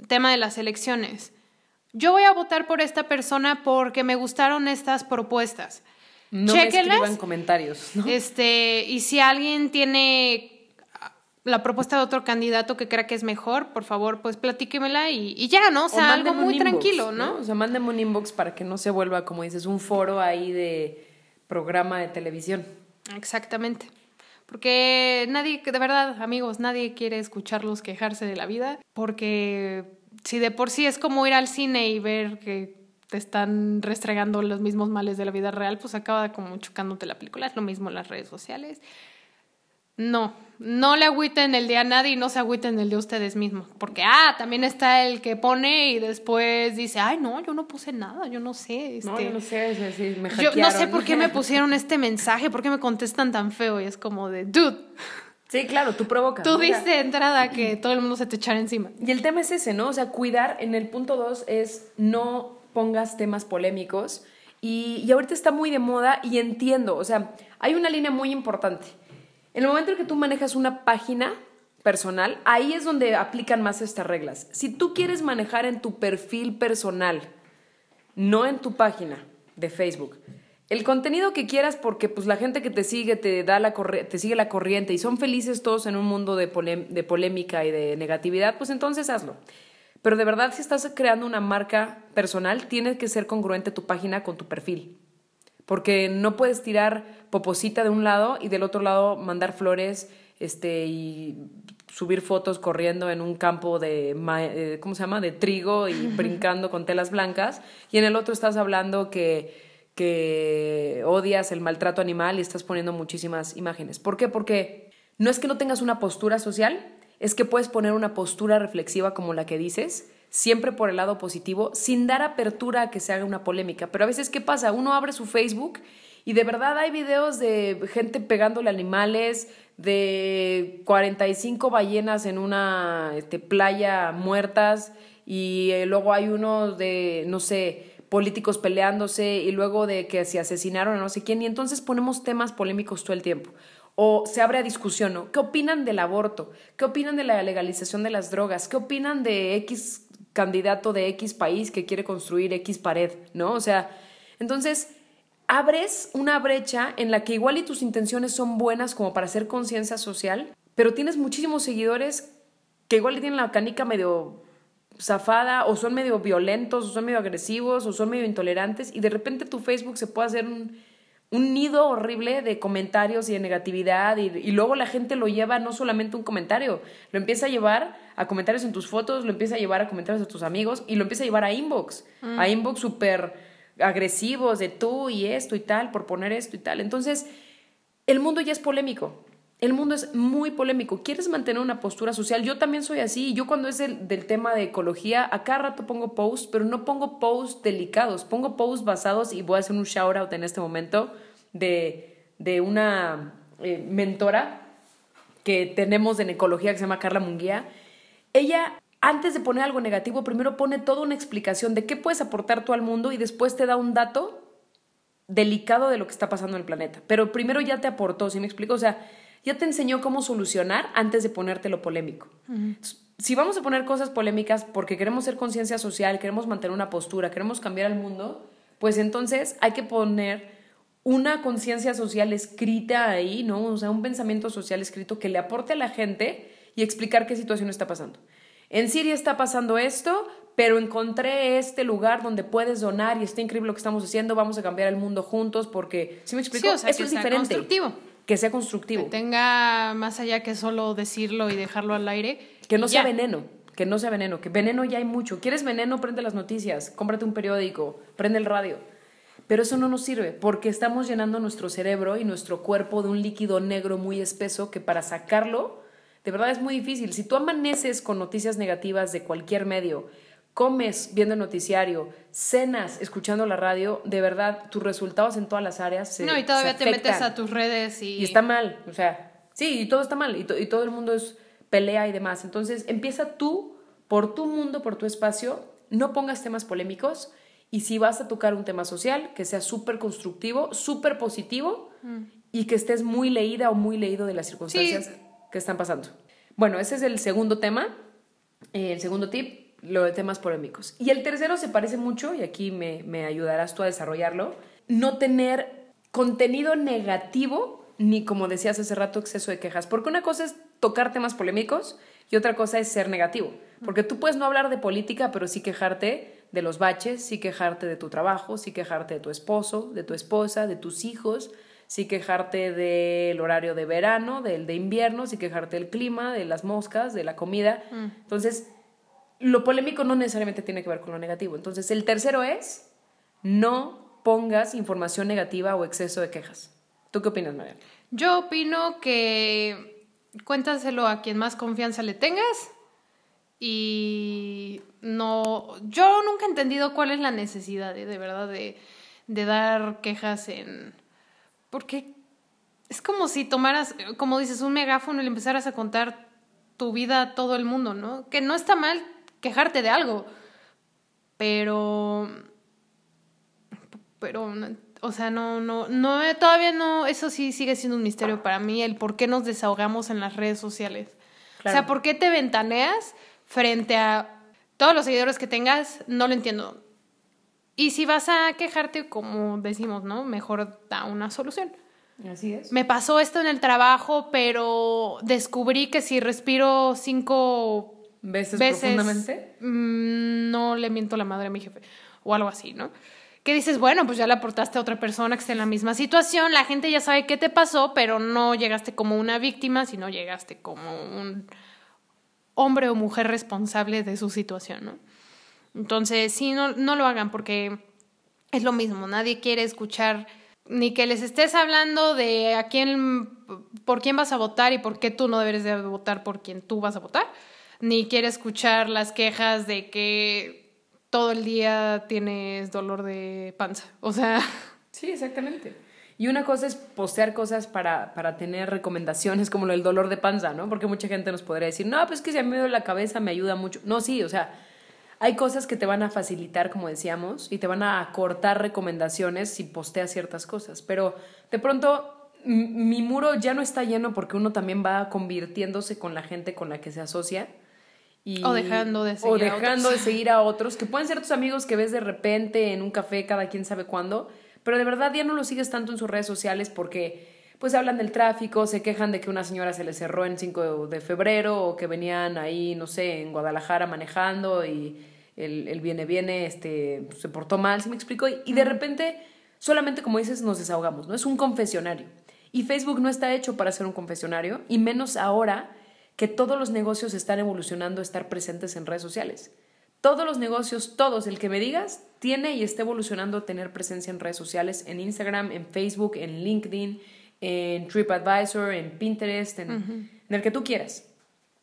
tema de las elecciones. Yo voy a votar por esta persona porque me gustaron estas propuestas. No me Chéquenlas. escriban comentarios, ¿no? Este, y si alguien tiene la propuesta de otro candidato que crea que es mejor, por favor, pues platíquemela y, y ya, ¿no? O sea, algo muy inbox, tranquilo, ¿no? O sea, mándenme un inbox para que no se vuelva, como dices, un foro ahí de programa de televisión. Exactamente. Porque nadie, de verdad, amigos, nadie quiere escucharlos quejarse de la vida, porque si de por sí es como ir al cine y ver que te están restregando los mismos males de la vida real, pues acaba como chocándote la película. Es lo mismo en las redes sociales. No, no le agüiten el día a nadie y no se agüiten el de ustedes mismos. Porque, ah, también está el que pone y después dice, ay, no, yo no puse nada, yo no sé. No, este, yo no sé, es decir, me yo no sé por qué me pusieron este mensaje, por qué me contestan tan feo. Y es como de, dude, Sí, claro, tú provocas. tú ¿no? Sea, diste de entrada que todo el mundo se te echara encima. Y el tema es ese, ¿no? O sea, cuidar en el punto dos es no pongas temas polémicos. Y, y ahorita está muy de moda y entiendo, o sea, hay una línea muy importante. En el momento en que tú manejas una página personal, ahí es donde aplican más estas reglas. Si tú quieres manejar en tu perfil personal, no en tu página de Facebook, el contenido que quieras porque pues la gente que te sigue te da la te sigue la corriente y son felices todos en un mundo de polémica y de negatividad, pues entonces hazlo. Pero de verdad si estás creando una marca personal, tiene que ser congruente tu página con tu perfil. Porque no puedes tirar poposita de un lado y del otro lado mandar flores este, y subir fotos corriendo en un campo de, eh, ¿cómo se llama?, de trigo y brincando con telas blancas. Y en el otro estás hablando que, que odias el maltrato animal y estás poniendo muchísimas imágenes. ¿Por qué? Porque no es que no tengas una postura social, es que puedes poner una postura reflexiva como la que dices, siempre por el lado positivo, sin dar apertura a que se haga una polémica. Pero a veces, ¿qué pasa? Uno abre su Facebook y de verdad hay videos de gente pegándole animales, de 45 ballenas en una este, playa muertas y eh, luego hay uno de, no sé, políticos peleándose y luego de que se asesinaron a no sé quién y entonces ponemos temas polémicos todo el tiempo. O se abre a discusión, ¿no? ¿Qué opinan del aborto? ¿Qué opinan de la legalización de las drogas? ¿Qué opinan de X candidato de X país que quiere construir X pared? ¿No? O sea, entonces abres una brecha en la que igual y tus intenciones son buenas como para hacer conciencia social, pero tienes muchísimos seguidores que igual tienen la canica medio zafada o son medio violentos o son medio agresivos o son medio intolerantes y de repente tu Facebook se puede hacer un, un nido horrible de comentarios y de negatividad y, y luego la gente lo lleva no solamente un comentario, lo empieza a llevar a comentarios en tus fotos, lo empieza a llevar a comentarios de tus amigos y lo empieza a llevar a inbox, a inbox súper agresivos de tú y esto y tal, por poner esto y tal. Entonces, el mundo ya es polémico. El mundo es muy polémico. ¿Quieres mantener una postura social? Yo también soy así. Yo cuando es del, tema de ecología, a cada rato pongo posts, pero no pongo posts delicados. Pongo posts basados y voy a hacer un shout out en este momento de, de una eh, mentora que tenemos en ecología que se llama Carla Munguía. Ella, antes de poner algo negativo, primero pone toda una explicación de qué puedes aportar tú al mundo y después te da un dato delicado de lo que está pasando en el planeta. Pero primero ya te aportó, ¿sí me explico? O sea, ya te enseñó cómo solucionar antes de ponerte lo polémico. Entonces, si vamos a poner cosas polémicas porque queremos ser conciencia social, queremos mantener una postura, queremos cambiar el mundo, pues entonces hay que poner una conciencia social escrita ahí, ¿no? O sea, un pensamiento social escrito que le aporte a la gente y explicar qué situación está pasando. En Siria está pasando esto, pero encontré este lugar donde puedes donar y está increíble lo que estamos haciendo, vamos a cambiar el mundo juntos porque, ¿sí me explico? Sí, o sea, Eso que es sea diferente. constructivo. Que sea Que constructivo. tenga más allá que solo decirlo y dejarlo al aire. Que no sea ya. veneno, que no sea veneno, que veneno ya hay mucho. ¿Quieres veneno? Prende las noticias, cómprate un periódico, prende el radio. Pero eso no nos sirve porque estamos llenando nuestro cerebro y nuestro cuerpo de un líquido negro muy espeso que para sacarlo, de verdad es muy difícil. Si tú amaneces con noticias negativas de cualquier medio, comes viendo el noticiario, cenas escuchando la radio, de verdad, tus resultados en todas las áreas se No, y todavía se te metes a tus redes y... Y está mal, o sea, sí, y todo está mal, y, to- y todo el mundo es pelea y demás. Entonces, empieza tú, por tu mundo, por tu espacio, no pongas temas polémicos, y si vas a tocar un tema social, que sea súper constructivo, súper positivo, y que estés muy leída o muy leído de las circunstancias que están pasando. Bueno, ese es el segundo tema, el segundo tip, lo de temas polémicos. Y el tercero se parece mucho, y aquí me, me ayudarás tú a desarrollarlo, no tener contenido negativo, ni como decías hace rato, exceso de quejas. Porque una cosa es tocar temas polémicos y otra cosa es ser negativo. Porque tú puedes no hablar de política, pero sí quejarte de los baches, sí quejarte de tu trabajo, sí quejarte de tu esposo, de tu esposa, de tus hijos, sí quejarte del horario de verano, del de invierno, sí quejarte del clima, de las moscas, de la comida. Entonces, lo polémico no necesariamente tiene que ver con lo negativo. Entonces, el tercero es no pongas información negativa o exceso de quejas. ¿Tú qué opinas, María? Yo opino que cuéntaselo a quien más confianza le tengas y no, yo nunca he entendido cuál es la necesidad eh, de verdad de, de dar quejas en, porque es como si tomaras, como dices, un megáfono y le empezaras a contar tu vida a todo el mundo, ¿no? Que no está mal quejarte de algo, pero pero o sea no no no eh, todavía no eso sí sigue siendo un misterio para mí el por qué nos desahogamos en las redes sociales. O sea por qué te ventaneas frente a todos los seguidores que tengas no lo entiendo. Y si vas a quejarte como decimos no mejor da una solución. Así es. me pasó esto en el trabajo pero descubrí que si respiro cinco ¿Veces, veces profundamente? mm, no le miento la madre a mi jefe o algo así, ¿no? Que dices, bueno, pues ya le aportaste a otra persona que esté en la misma situación, la gente ya sabe qué te pasó, pero no llegaste como una víctima, sino llegaste como un hombre o mujer responsable de su situación, ¿no? Entonces, sí, no, no lo hagan porque es lo mismo, nadie quiere escuchar ni que les estés hablando de a quién, por quién vas a votar y por qué tú no deberes de votar por quien tú vas a votar, ni quiere escuchar las quejas de que todo el día tienes dolor de panza. O sea, *laughs* Sí, exactamente. Y una cosa es postear cosas para, para tener recomendaciones como del dolor de panza, ¿no? Porque mucha gente nos podría decir, no, pues que si a me duele la cabeza me ayuda mucho. No, sí, o sea, hay cosas que te van a facilitar, como decíamos, y te van a acortar recomendaciones si posteas ciertas cosas. Pero de pronto mi muro ya no está lleno porque uno también va convirtiéndose con la gente con la que se asocia. Y, O dejando de o seguir a dejando otros. de seguir a otros, que pueden ser tus amigos que ves de repente en un café cada quien sabe cuándo, pero de verdad ya no los sigues tanto en sus redes sociales porque pues hablan del tráfico, se quejan de que una señora se les cerró en 5 de febrero o que venían ahí, no sé, en Guadalajara manejando y el, el viene viene este se portó mal, ¿sí me explico? Y, y de repente solamente como dices nos desahogamos, ¿no? Es un confesionario. Y Facebook no está hecho para ser un confesionario y menos ahora que todos los negocios están evolucionando a estar presentes en redes sociales. Todos los negocios, todos, el que me digas, tiene y está evolucionando a tener presencia en redes sociales, en Instagram, en Facebook, en LinkedIn, en TripAdvisor, en Pinterest, en, en el que tú quieras.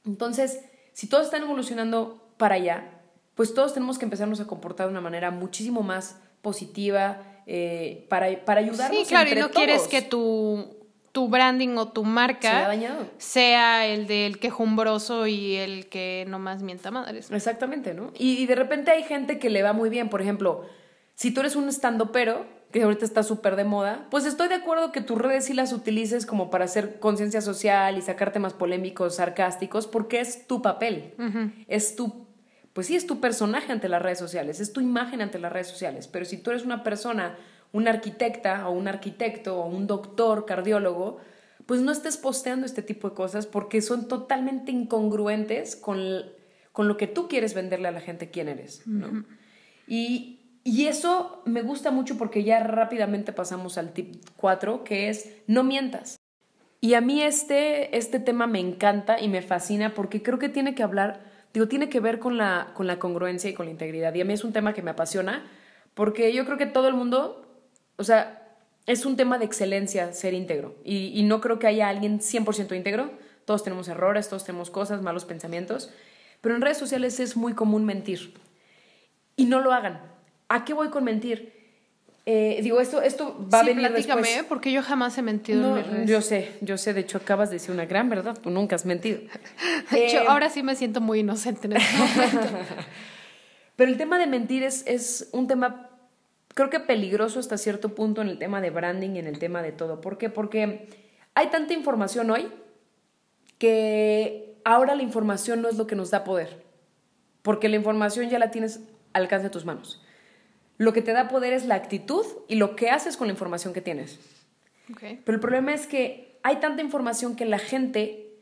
Entonces, si todos están evolucionando para allá, pues todos tenemos que empezarnos a comportar de una manera muchísimo más positiva eh, para, para ayudarnos. sí, claro, y no quieres que tu, tu branding o tu marca sea el del quejumbroso y el que nomás mienta madres. Exactamente, ¿no? Y, y de repente hay gente que le va muy bien. Por ejemplo, si tú eres un pero que ahorita está súper de moda, pues estoy de acuerdo que tus redes sí las utilices como para hacer conciencia social y sacar temas polémicos, sarcásticos, porque es tu papel. Es tu, pues sí, es tu personaje ante las redes sociales, es tu imagen ante las redes sociales. Pero si tú eres una persona, una arquitecta o un arquitecto o un doctor, cardiólogo, pues no estés posteando este tipo de cosas porque son totalmente incongruentes con, con lo que tú quieres venderle a la gente quién eres, ¿no? Y, y eso me gusta mucho porque ya rápidamente pasamos al tip 4, que es no mientas. Y a mí este, este tema me encanta y me fascina porque creo que tiene que hablar, digo, tiene que ver con la, con la congruencia y con la integridad. Y a mí es un tema que me apasiona porque yo creo que todo el mundo, o sea, es un tema de excelencia ser íntegro. Y, y no creo que haya alguien 100% íntegro. Todos tenemos errores, todos tenemos cosas, malos pensamientos. Pero en redes sociales es muy común mentir. y no lo hagan. ¿A qué voy con mentir? Eh, digo, esto, esto va a venir platícame, después. ¿eh? porque yo jamás he mentido No, en mis redes. yo sé, yo sé, de hecho acabas de decir una gran verdad, tú nunca has mentido. *laughs* De hecho, Eh, ahora sí me siento muy inocente en este *laughs* momento. Pero el tema de mentir es, es un tema, creo que peligroso hasta cierto punto en el tema de branding y en el tema de todo. ¿Por qué? Porque hay tanta información hoy que ahora la información no es lo que nos da poder. Porque la información ya la tienes al alcance de tus manos. Lo que te da poder es la actitud y lo que haces con la información que tienes. Ok. Pero el problema es que hay tanta información que la gente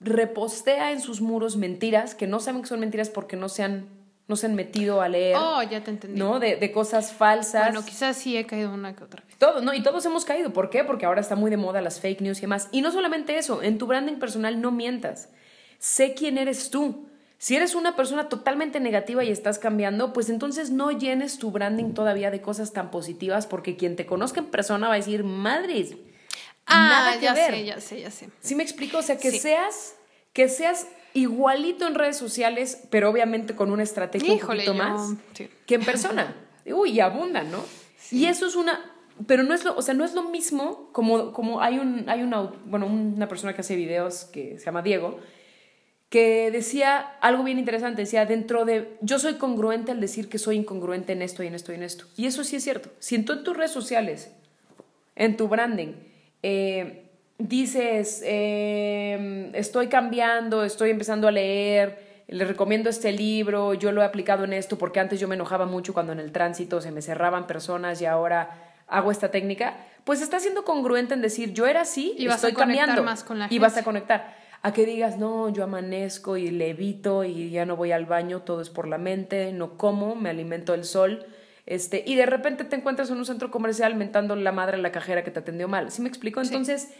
repostea en sus muros mentiras que no saben que son mentiras porque no se han, no se han metido a leer, Oh, ya te entendí. ¿no? De, de cosas falsas. Bueno, quizás sí he caído una que otra vez. Todo, ¿no? Y todos hemos caído. ¿Por qué? Porque ahora está muy de moda las fake news y demás. Y no solamente eso, en tu branding personal no mientas. Sé quién eres tú. Si eres una persona totalmente negativa y estás cambiando, pues entonces no llenes tu branding todavía de cosas tan positivas porque quien te conozca en persona va a decir, madres, Ah, nada que ya ver. sé, ya sé, ya sé. ¿Sí me explico? O sea, que Sí. seas que seas igualito en redes sociales, pero obviamente con una estrategia Híjole, un poquito yo- más sí. que en persona. *laughs* Uy, y abundan, ¿no? Y eso es una pero no es lo, o sea, no es lo mismo como, como hay un hay una bueno, una persona que hace videos que se llama Diego que decía algo bien interesante, decía dentro de yo soy congruente al decir que soy incongruente en esto y en esto y en esto. Y eso sí es cierto. Si en, tú en tus redes sociales, en tu branding, eh, dices, eh, estoy cambiando, estoy empezando a leer, les recomiendo este libro, yo lo he aplicado en esto porque antes yo me enojaba mucho cuando en el tránsito se me cerraban personas y ahora hago esta técnica, pues está siendo congruente en decir, yo era así, Y estoy cambiando. más con la y vas a conectar. A que digas, no, yo amanezco y levito y ya no voy al baño, todo es por la mente, no como, me alimento del sol. Este, y de repente te encuentras en un centro comercial mentando la madre a la cajera que te atendió mal. ¿Sí me explico? Entonces,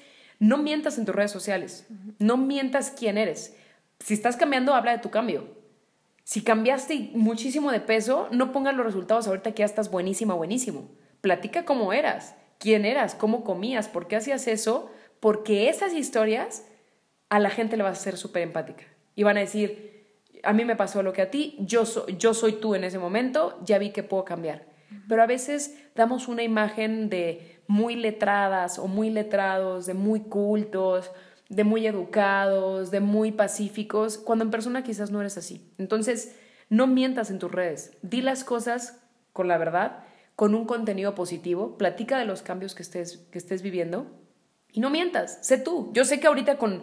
no mientas en tus redes sociales. No mientas quién eres. Si estás cambiando, habla de tu cambio. Si cambiaste muchísimo de peso, no pongas los resultados ahorita que ya estás buenísima, buenísimo. Platica cómo eras, quién eras, cómo comías, por qué hacías eso, porque esas historias a la gente le vas a ser súper empática. Y van a decir, a mí me pasó lo que a ti, yo, so- yo soy tú en ese momento, ya vi que puedo cambiar. Pero a veces damos una imagen de muy letradas o muy letrados, de muy cultos, de muy educados, de muy pacíficos, cuando en persona quizás no eres así. Entonces, no mientas en tus redes, di las cosas con la verdad, con un contenido positivo, platica de los cambios que estés, que estés viviendo y no mientas, sé tú. Yo sé que ahorita con,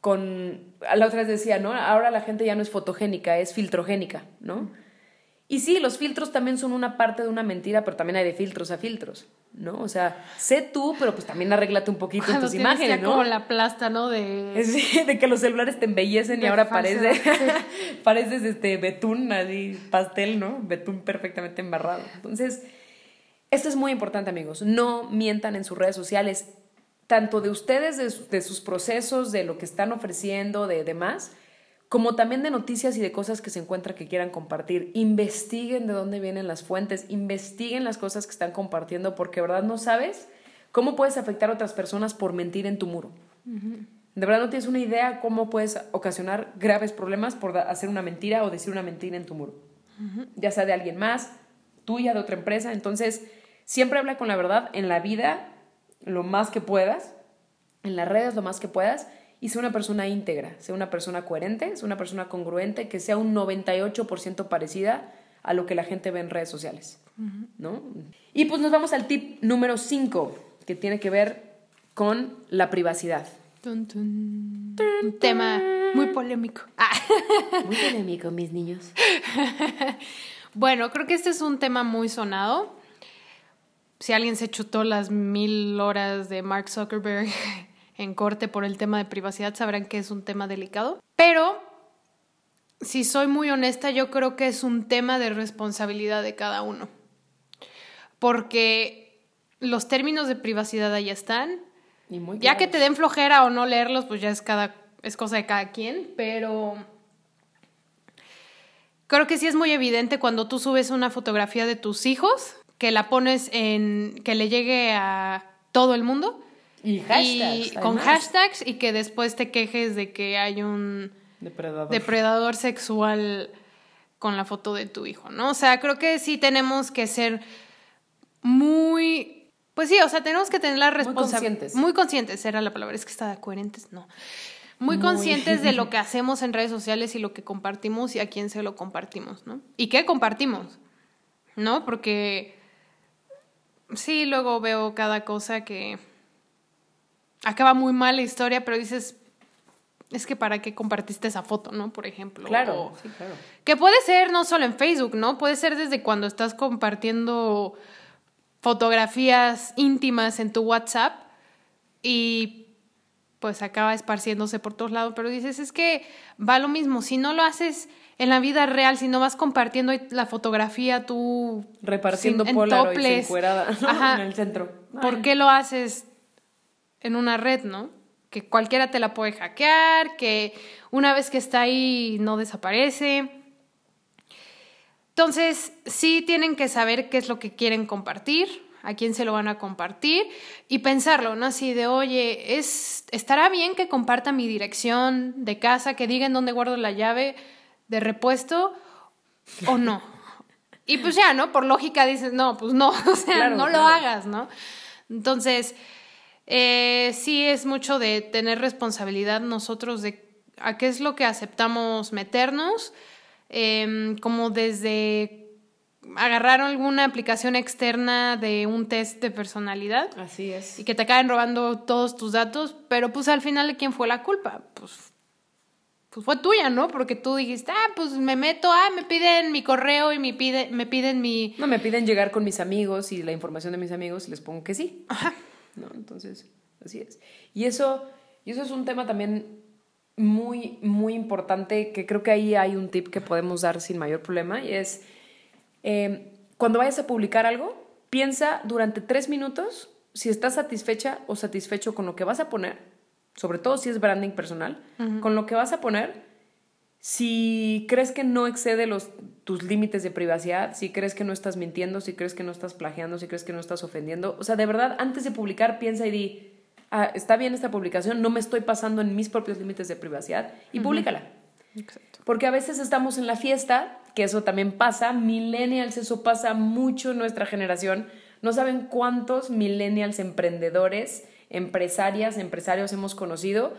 con, la otra vez decía, ¿no? Ahora la gente ya no es fotogénica, es filtrogénica, ¿no? Y sí, los filtros también son una parte de una mentira, pero también hay de filtros a filtros, ¿no? O sea, sé tú, pero pues también arréglate un poquito *laughs* en tus imágenes, ya ¿no? como la plasta, ¿no? De... *laughs* Sí, de que los celulares te embellecen y ahora falsedad, parece, *laughs* pareces este betún, así, pastel, ¿no? Betún perfectamente embarrado. Entonces, esto es muy importante, amigos. No mientan en sus redes sociales, tanto de ustedes, de, su- de sus procesos, de lo que están ofreciendo, de demás, como también de noticias y de cosas que se encuentran que quieran compartir. Investiguen de dónde vienen las fuentes, investiguen las cosas que están compartiendo, porque de verdad no sabes cómo puedes afectar a otras personas por mentir en tu muro. De verdad no tienes una idea cómo puedes ocasionar graves problemas por hacer una mentira o decir una mentira en tu muro. Ya sea de alguien más, tuya, de otra empresa. Entonces, siempre habla con la verdad en la vida lo más que puedas, en las redes lo más que puedas, y sea una persona íntegra, sea una persona coherente, sea una persona congruente, que sea un 98% parecida a lo que la gente ve en redes sociales. ¿no? Y pues nos vamos al tip número 5, que tiene que ver con la privacidad. Tun, tun. Un tema muy polémico. Ah. Muy polémico, mis niños. *laughs* Bueno, creo que este es un tema muy sonado. Si alguien se chutó las mil horas de Mark Zuckerberg en corte por el tema de privacidad, sabrán que es un tema delicado. Pero, si soy muy honesta, yo creo que es un tema de responsabilidad de cada uno. Porque los términos de privacidad ahí están. Y muy Ya que te den flojera o no leerlos, pues ya es cada es cosa de cada quien, pero creo que sí es muy evidente cuando tú subes una fotografía de tus hijos, que la pones en que le llegue a todo el mundo Y hashtags. y con hashtags y que después te quejes de que hay un Depredador. depredador sexual con la foto de tu hijo, ¿no? O sea, creo que sí tenemos que ser muy, pues sí, o sea, tenemos que tener la responsabilidad. Muy conscientes. Muy conscientes, era la palabra, es que está coherentes, no. Muy, conscientes de lo *laughs* que hacemos en redes sociales y lo que compartimos y a quién se lo compartimos, ¿no? ¿Y qué compartimos? ¿No? Porque sí, luego veo cada cosa que acaba muy mal la historia, pero dices, es que para qué compartiste esa foto, ¿no? Por ejemplo. Claro, sí, claro. Que puede ser no solo en Facebook, ¿no? Puede ser desde cuando estás compartiendo fotografías íntimas en tu WhatsApp y pues acaba esparciéndose por todos lados, pero dices, es que va lo mismo, si no lo haces en la vida real, si no vas compartiendo la fotografía tú repartiendo sin, Polaroid en el centro. ¿Por qué lo haces en una red, no? Que cualquiera te la puede hackear, que una vez que está ahí no desaparece. Entonces, sí tienen que saber qué es lo que quieren compartir, a quién se lo van a compartir y pensarlo, ¿no? Así de, oye, es, ¿estará bien que comparta mi dirección de casa, que diga en dónde guardo la llave de repuesto o no? Y pues ya, ¿no? Por lógica dices, no, pues no, *laughs* o sea, no lo hagas, ¿no? Entonces, eh, sí es mucho de tener responsabilidad nosotros de a qué es lo que aceptamos meternos, em, como desde agarrar alguna aplicación externa de un test de personalidad. Así es. Y que te acaben robando todos tus datos, pero pues al final de quién fue la culpa? Pues, pues fue tuya, ¿no? Porque tú dijiste, ah, pues me meto, ah, me piden mi correo y me, pide, me piden mi... No, me piden llegar con mis amigos y la información de mis amigos y les pongo que sí. Ajá. ¿No? Entonces, así es. Y eso, y eso es un tema también muy, muy importante, que creo que ahí hay un tip que podemos dar sin mayor problema, y es Em, cuando vayas a publicar algo, piensa durante tres minutos si estás satisfecha o satisfecho con lo que vas a poner, sobre todo si es branding personal, con lo que vas a poner, si crees que no excede los, tus límites de privacidad, si crees que no estás mintiendo, si crees que no estás plagiando, si crees que no estás ofendiendo. O sea, de verdad, antes de publicar, piensa y di, ah, está bien esta publicación, no me estoy pasando en mis propios límites de privacidad y públicala. Exacto. Porque a veces estamos en la fiesta que eso también pasa. Millennials, eso pasa mucho en nuestra generación. No saben cuántos millennials emprendedores, empresarias, empresarios hemos conocido.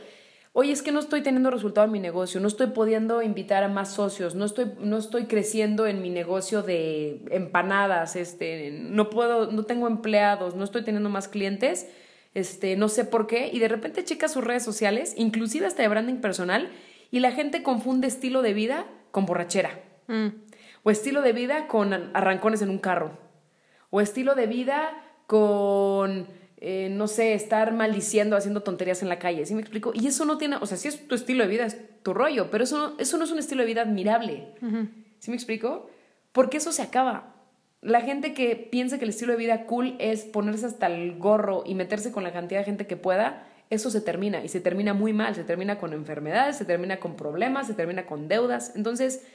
Oye, es que no estoy teniendo resultado en mi negocio, no estoy pudiendo invitar a más socios, no estoy, no estoy creciendo en mi negocio de empanadas, este, no puedo, no tengo empleados, no estoy teniendo más clientes, este, no sé por qué, y de repente checa sus redes sociales, inclusive hasta de branding personal, y la gente confunde estilo de vida con borrachera. Mm. O estilo de vida con arrancones en un carro. O estilo de vida con, eh, no sé, estar maldiciendo, haciendo tonterías en la calle. ¿Sí me explico? Y eso no tiene, o sea, si es tu estilo de vida, es tu rollo, pero eso no, eso no es un estilo de vida admirable. ¿Sí me explico? Porque eso se acaba. La gente que piensa que el estilo de vida cool es ponerse hasta el gorro y meterse con la cantidad de gente que pueda, eso se termina y se termina muy mal, se termina con enfermedades, se termina con problemas, se termina con deudas. Entonces,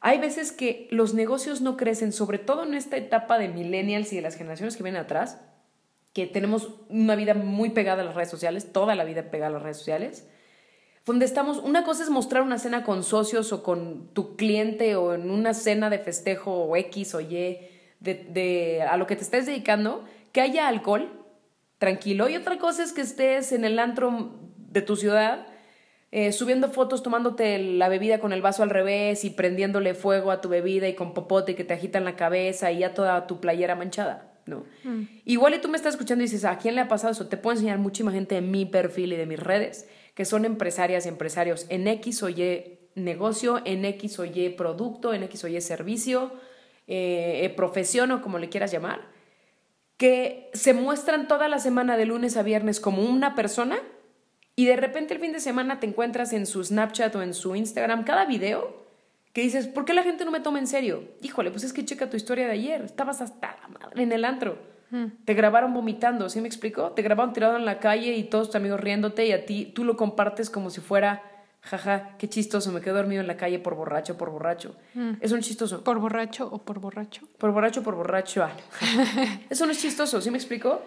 hay veces que los negocios no crecen, sobre todo en esta etapa de millennials y de las generaciones que vienen atrás, que tenemos una vida muy pegada a las redes sociales, toda la vida pegada a las redes sociales, donde estamos, una cosa es mostrar una cena con socios o con tu cliente o en una cena de festejo o X o Y de, a lo que te estés dedicando, que haya alcohol, tranquilo, y otra cosa es que estés en el antro de tu ciudad eh, subiendo fotos tomándote la bebida con el vaso al revés y prendiéndole fuego a tu bebida y con popote que te agitan la cabeza y ya toda tu playera manchada. No. Mm. Igual y tú me estás escuchando y dices, ¿a quién le ha pasado eso? Te puedo enseñar muchísima gente de mi perfil y de mis redes que son empresarias y empresarios en X o Y negocio, en X o Y producto, en X o Y servicio, eh, eh, profesión o como le quieras llamar, que se muestran toda la semana de lunes a viernes como una persona y de repente el fin de semana te encuentras en su Snapchat o en su Instagram cada video que dices, ¿por qué la gente no me toma en serio? Híjole, pues es que checa tu historia de ayer, estabas hasta la madre en el antro. Hmm. Te grabaron vomitando, ¿sí me explico? Te grabaron tirado en la calle y todos tus amigos riéndote y a ti tú lo compartes como si fuera, jaja, qué chistoso, me quedé dormido en la calle por borracho, por borracho. Hmm. Es un chistoso. ¿Por borracho o por borracho? Por borracho, por borracho. Ah. *laughs* eso no es chistoso, ¿sí me explico?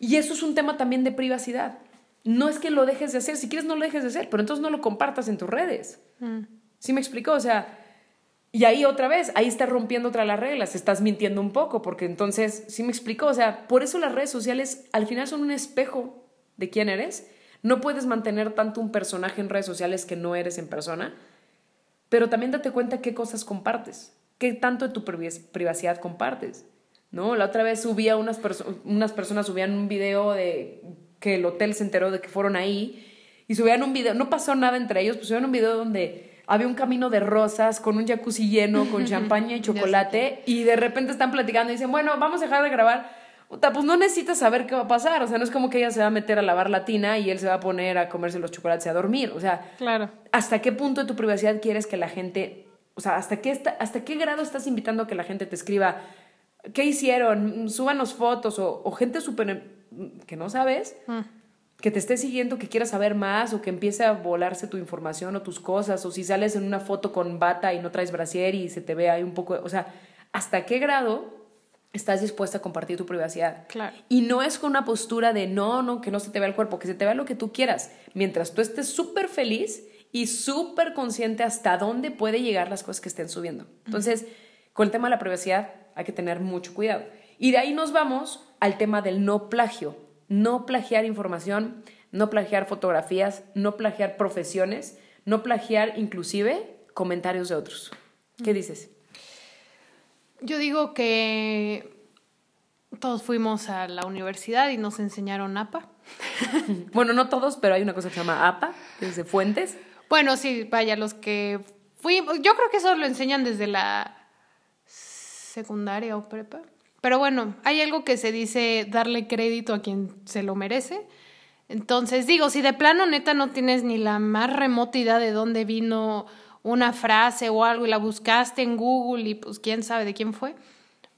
Y eso es un tema también de privacidad no es que lo dejes de hacer, si quieres no lo dejes de hacer, pero entonces no lo compartas en tus redes. Mm. ¿Sí me explicó? O sea, Y ahí otra vez, ahí estás rompiendo otra las reglas, estás mintiendo un poco, porque entonces, sí me explico, o sea, por eso las redes sociales al final son un espejo de quién eres. No puedes mantener tanto un personaje en redes sociales que no eres en persona, pero también date cuenta qué cosas compartes, qué tanto de tu privacidad compartes. ¿No? La otra vez subía unas, unas personas subían un video de que el hotel se enteró de que fueron ahí y subían un video, no pasó nada entre ellos, pues subían un video donde había un camino de rosas con un jacuzzi lleno, con champaña y chocolate, y de repente están platicando y dicen, bueno, vamos a dejar de grabar. pues no necesitas saber qué va a pasar, o sea, no es como que ella se va a meter a lavar la tina y él se va a poner a comerse los chocolates y a dormir, o sea, claro. ¿hasta qué punto de tu privacidad quieres que la gente, o sea, hasta qué, hasta qué grado estás invitando a que la gente te escriba, qué hicieron, súbanos fotos, o, gente súper que no sabes, mm que te esté siguiendo, que quiera saber más o que empiece a volarse tu información o tus cosas, o si sales en una foto con bata y no traes brasier y se te ve ahí un poco, o sea, ¿hasta qué grado estás dispuesta a compartir tu privacidad? Claro. Y no es con una postura de no, no, que no se te vea el cuerpo, que se te vea lo que tú quieras, mientras tú estés súper feliz y súper consciente hasta dónde puede llegar las cosas que estén subiendo. Entonces, con el tema de la privacidad hay que tener mucho cuidado. Y de ahí nos vamos al tema del no plagio no plagiar información, no plagiar fotografías, no plagiar profesiones, no plagiar inclusive comentarios de otros. ¿Qué dices? Yo digo que todos fuimos a la universidad y nos enseñaron APA. *laughs* bueno, no todos, pero hay una cosa que se llama APA, que es de fuentes. Bueno, sí, vaya, los que fuimos, yo creo que eso lo enseñan desde la secundaria o prepa. Pero bueno, hay algo que se dice darle crédito a quien se lo merece. Entonces, digo, si de plano neta no tienes ni la más remota idea de dónde vino una frase o algo y la buscaste en Google y pues quién sabe de quién fue,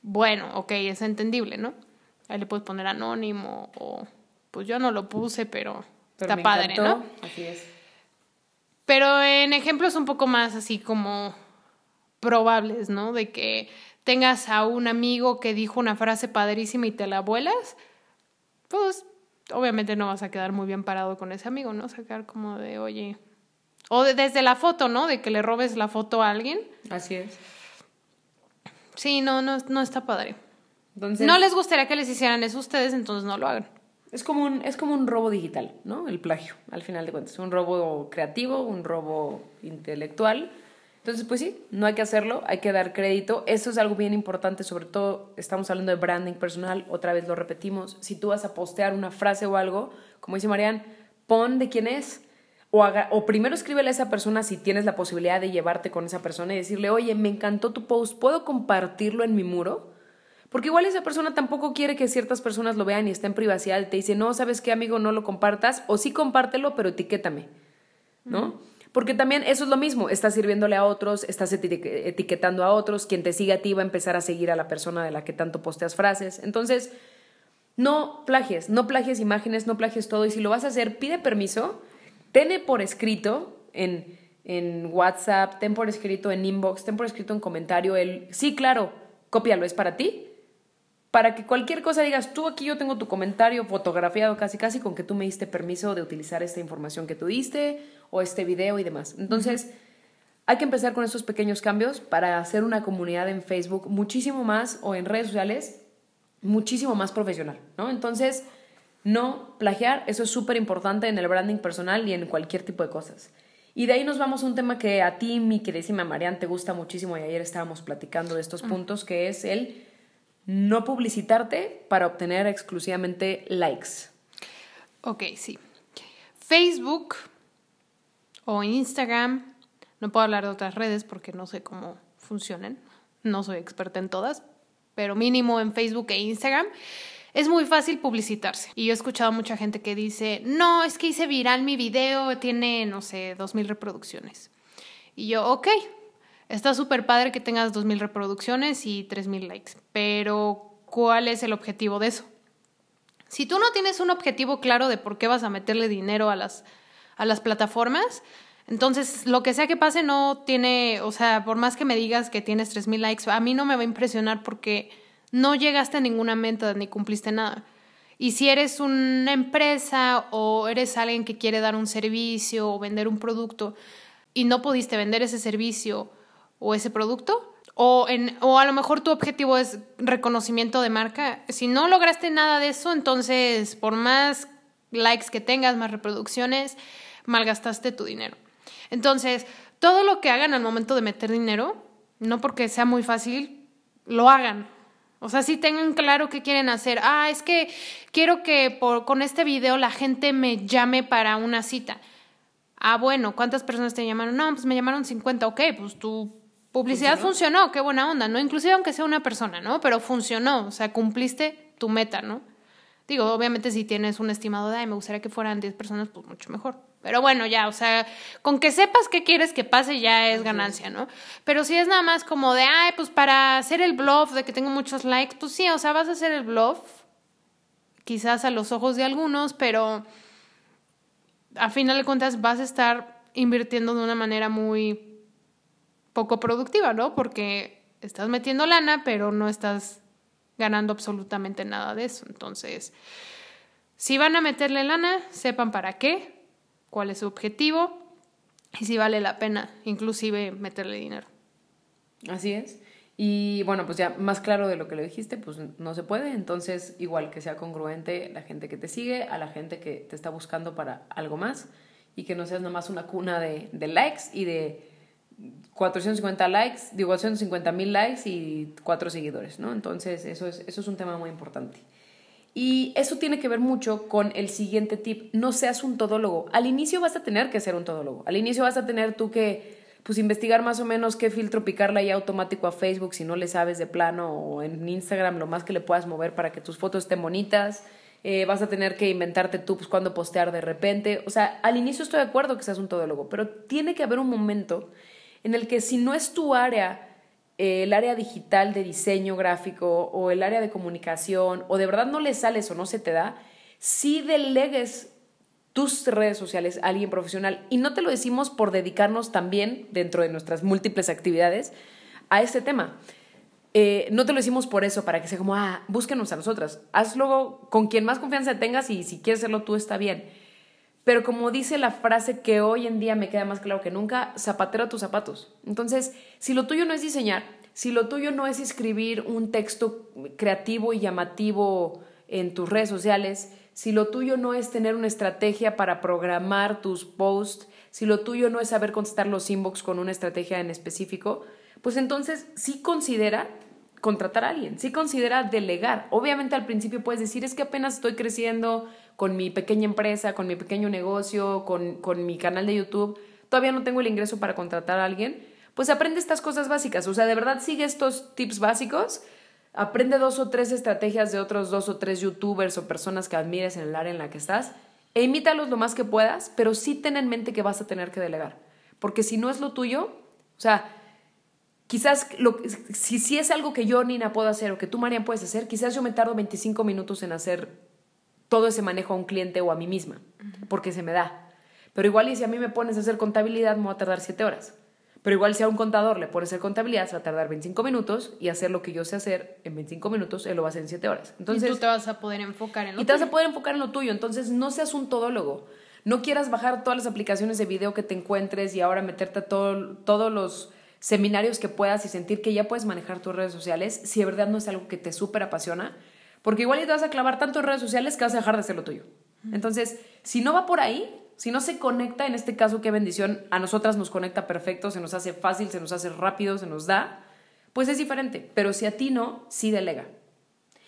bueno, ok, es entendible, ¿no? Ahí le puedes poner anónimo o pues yo no lo puse, pero, está padre, ¿no? Así es. Pero en ejemplos un poco más así como probables, ¿no? De que tengas a un amigo que dijo una frase padrísima y te la vuelas, pues obviamente no vas a quedar muy bien parado con ese amigo, ¿no? Sacar como de, oye, o desde la foto, ¿no? De que le robes la foto a alguien. Así es. Sí, no, no, no está padre. Entonces, no les gustaría que les hicieran eso a ustedes, entonces no lo hagan. Es como, un, es como un robo digital, ¿no? El plagio, al final de cuentas. Un robo creativo, un robo intelectual entonces, pues sí, no hay que hacerlo, hay que dar crédito. Eso es algo bien importante, sobre todo estamos hablando de branding personal, otra vez lo repetimos. Si tú vas a postear una frase o algo, como dice Marian, pon de quién es. O, haga, o primero escríbele a esa persona si tienes la posibilidad de llevarte con esa persona y decirle, oye, me encantó tu post, ¿puedo compartirlo en mi muro? Porque igual esa persona tampoco quiere que ciertas personas lo vean y está en privacidad. Te dice, no, ¿sabes qué, amigo? No lo compartas. O sí compártelo, pero etiquétame. ¿No? Porque también eso es lo mismo, estás sirviéndole a otros, estás etiquetando a otros, quien te sigue a ti va a empezar a seguir a la persona de la que tanto posteas frases. Entonces, no plagies, no plagies imágenes, no plagies todo. Y si lo vas a hacer, pide permiso, ten por escrito en, en WhatsApp, ten por escrito en inbox, ten por escrito en comentario el, sí, claro, cópialo, es para ti para que cualquier cosa digas, tú aquí yo tengo tu comentario fotografiado casi casi con que tú me diste permiso de utilizar esta información que tú diste o este video y demás. Entonces, hay que empezar con estos pequeños cambios para hacer una comunidad en Facebook muchísimo más o en redes sociales muchísimo más profesional, ¿no? Entonces, no plagiar, eso es súper importante en el branding personal y en cualquier tipo de cosas. Y de ahí nos vamos a un tema que a ti, mi queridísima Marian, te gusta muchísimo y ayer estábamos platicando de estos puntos, que es el no publicitarte para obtener exclusivamente likes. Ok, sí. Facebook o Instagram, no puedo hablar de otras redes porque no sé cómo funcionan, no soy experta en todas, pero mínimo en Facebook e Instagram. Es muy fácil publicitarse. Y yo he escuchado a mucha gente que dice, no, es que hice viral mi video, tiene, no sé, dos mil reproducciones. Y yo, ok, Está súper padre que tengas 2.000 reproducciones y 3.000 likes, pero ¿cuál es el objetivo de eso? Si tú no tienes un objetivo claro de por qué vas a meterle dinero a las, a las plataformas, entonces lo que sea que pase no tiene, o sea, por más que me digas que tienes 3.000 likes, a mí no me va a impresionar porque no llegaste a ninguna meta ni cumpliste nada. Y si eres una empresa o eres alguien que quiere dar un servicio o vender un producto y no pudiste vender ese servicio o ese producto. O, en, o a lo mejor tu objetivo es reconocimiento de marca. Si no lograste nada de eso, entonces por más likes que tengas, más reproducciones, malgastaste tu dinero. Entonces, todo lo que hagan al momento de meter dinero, no porque sea muy fácil, lo hagan. O sea, si tengan claro qué quieren hacer. Ah, es que quiero que por, con este video la gente me llame para una cita. Ah, bueno, ¿cuántas personas te llamaron? No, pues me llamaron 50. Ok, pues tu publicidad funcionó, qué buena onda, ¿no? Inclusive aunque sea una persona, ¿no? Pero funcionó, o sea, cumpliste tu meta, ¿no? Digo, obviamente si tienes un estimado de, ay, me gustaría que fueran 10 personas, pues mucho mejor. Pero bueno, ya, o sea, con que sepas qué quieres que pase ya es ganancia, ¿no? Pero si es nada más como de, ay, pues para hacer el bluff de que tengo muchos likes, pues sí, o sea, vas a hacer el bluff, quizás a los ojos de algunos, pero a final de cuentas vas a estar invirtiendo de una manera muy poco productiva, ¿no? Porque estás metiendo lana, pero no estás ganando absolutamente nada de eso. Entonces, si van a meterle lana, sepan para qué, cuál es su objetivo y si vale la pena inclusive meterle dinero. Así es. Y bueno, pues ya más claro de lo que le dijiste, pues no se puede. Entonces, igual que sea congruente la gente que te sigue, a la gente que te está buscando para algo más y que no seas nomás una cuna de, de likes y de 450 likes, digo 450 mil likes y cuatro seguidores, ¿no? Entonces, eso es, eso es un tema muy importante. Y eso tiene que ver mucho con el siguiente tip, no seas un todólogo. Al inicio vas a tener que ser un todólogo. Al inicio vas a tener tú que pues investigar más o menos qué filtro picarle ahí automático a Facebook si no le sabes de plano o en Instagram lo más que le puedas mover para que tus fotos estén bonitas. Eh, vas a tener que inventarte tú pues cuándo postear de repente. O sea, al inicio estoy de acuerdo que seas un todólogo, pero tiene que haber un momento en el que si no es tu área, eh, el área digital de diseño gráfico o el área de comunicación, o de verdad no le sales o no se te da, si delegues tus redes sociales a alguien profesional. Y no te lo decimos por dedicarnos también, dentro de nuestras múltiples actividades, a este tema. Eh, no te lo decimos por eso, para que sea como, ah, búsquenos a nosotras. Hazlo con quien más confianza tengas y si quieres hacerlo tú está bien. Pero como dice la frase que hoy en día me queda más claro que nunca, zapatero tus zapatos. Entonces, si lo tuyo no es diseñar, si lo tuyo no es escribir un texto creativo y llamativo en tus redes sociales, si lo tuyo no es tener una estrategia para programar tus posts, si lo tuyo no es saber contestar los inbox con una estrategia en específico, pues entonces sí considera contratar a alguien, sí considera delegar. Obviamente al principio puedes decir, es que apenas estoy creciendo, con mi pequeña empresa, con mi pequeño negocio, con, con mi canal de YouTube, todavía no tengo el ingreso para contratar a alguien, pues aprende estas cosas básicas. O sea, de verdad sigue estos tips básicos, aprende dos o tres estrategias de otros dos o tres youtubers o personas que admires en el área en la que estás e imítalos lo más que puedas, pero sí ten en mente que vas a tener que delegar. Porque si no es lo tuyo, o sea, quizás lo, si, si es algo que yo, Nina, puedo hacer o que tú, Marian, puedes hacer, quizás yo me tardo 25 minutos en hacer todo ese manejo a un cliente o a mí misma, porque se me da. Pero igual y si a mí me pones a hacer contabilidad, me va a tardar 7 horas. Pero igual si a un contador le pones a hacer contabilidad, se va a tardar 25 minutos y hacer lo que yo sé hacer en 25 minutos, él lo va a hacer en 7 horas. Entonces, y tú te vas a poder enfocar en lo Y te vas a poder enfocar en lo tuyo. Entonces, no seas un todólogo. No quieras bajar todas las aplicaciones de video que te encuentres y ahora meterte a todo, todos los seminarios que puedas y sentir que ya puedes manejar tus redes sociales si de verdad no es algo que te súper apasiona porque igual te vas a clavar tanto en redes sociales que vas a dejar de hacer lo tuyo. Entonces, si no va por ahí, si no se conecta, en este caso, qué bendición, a nosotras nos conecta perfecto, se nos hace fácil, se nos hace rápido, se nos da, pues es diferente. Pero si a ti no, sí delega.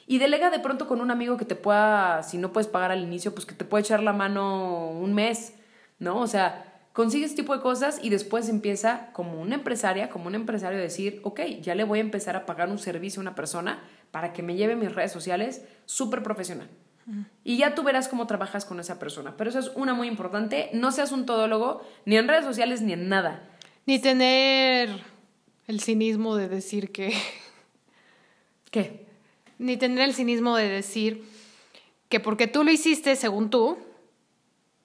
Y delega de pronto con un amigo que te pueda, si no puedes pagar al inicio, pues que te puede echar la mano un mes, ¿no? O sea, consigue este tipo de cosas y después empieza como una empresaria, como un empresario, a decir, ok, ya le voy a empezar a pagar un servicio a una persona para que me lleve mis redes sociales súper profesional. Y ya tú verás cómo trabajas con esa persona. Pero eso es una muy importante. No seas un todólogo ni en redes sociales ni en nada. Ni tener el cinismo de decir que... *laughs* ¿Qué? Ni tener el cinismo de decir que porque tú lo hiciste según tú,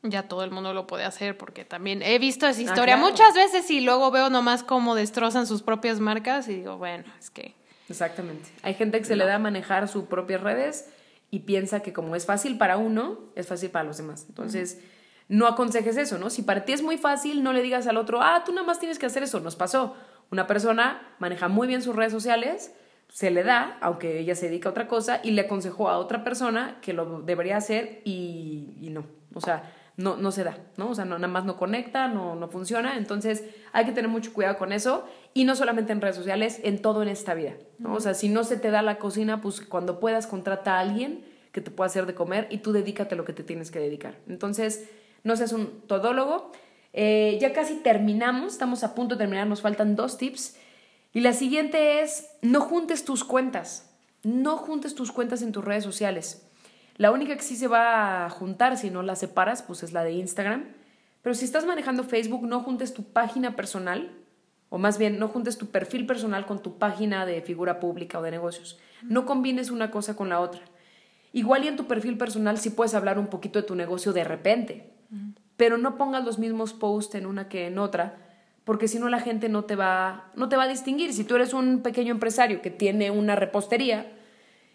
ya todo el mundo lo puede hacer, porque también he visto esa ah, historia muchas veces y luego veo nomás cómo destrozan sus propias marcas y digo, bueno, es que... Exactamente. Hay gente que se le da a manejar sus propias redes y piensa que como es fácil para uno, es fácil para los demás. Entonces, no aconsejes eso, ¿no? Si para ti es muy fácil, no le digas al otro, ah, tú nada más tienes que hacer eso, nos pasó. Una persona maneja muy bien sus redes sociales, se le da, aunque ella se dedica a otra cosa, y le aconsejó a otra persona que lo debería hacer y, y no. O sea, no, no se da, ¿no? O sea, no, nada más no conecta, no, no funciona. Entonces, hay que tener mucho cuidado con eso. Y no solamente en redes sociales, en todo en esta vida, ¿no? O sea, si no se te da la cocina, pues cuando puedas contrata a alguien que te pueda hacer de comer y tú dedícate a lo que te tienes que dedicar. Entonces, no seas un todólogo. Eh, ya casi terminamos, estamos a punto de terminar, nos faltan dos tips. Y la siguiente es, no juntes tus cuentas. No juntes tus cuentas en tus redes sociales. La única que sí se va a juntar si no la separas, pues es la de Instagram. Pero si estás manejando Facebook, no juntes tu página personal, o más bien, no juntes tu perfil personal con tu página de figura pública o de negocios. No combines una cosa con la otra. Igual y en tu perfil personal sí puedes hablar un poquito de tu negocio de repente, pero no pongas los mismos posts en una que en otra, porque si no la gente no te va no te va a distinguir. Si tú eres un pequeño empresario que tiene una repostería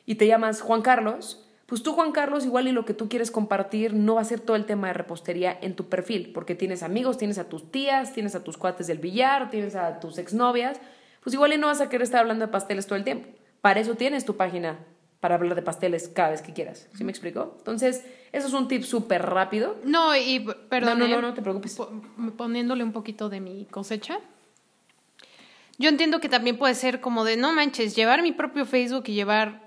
y te llamas Juan Carlos, pues tú Juan Carlos igual y lo que tú quieres compartir no va a ser todo el tema de repostería en tu perfil, porque tienes amigos, tienes a tus tías, tienes a tus cuates del billar, tienes a tus exnovias, pues igual y no vas a querer estar hablando de pasteles todo el tiempo. Para eso tienes tu página para hablar de pasteles cada vez que quieras. ¿Sí me explico? Entonces, eso es un tip súper rápido. No, y perdón. No, no, no, no te preocupes. Poniéndole un poquito de mi cosecha. Yo entiendo que también puede ser como de, no manches, llevar mi propio Facebook y llevar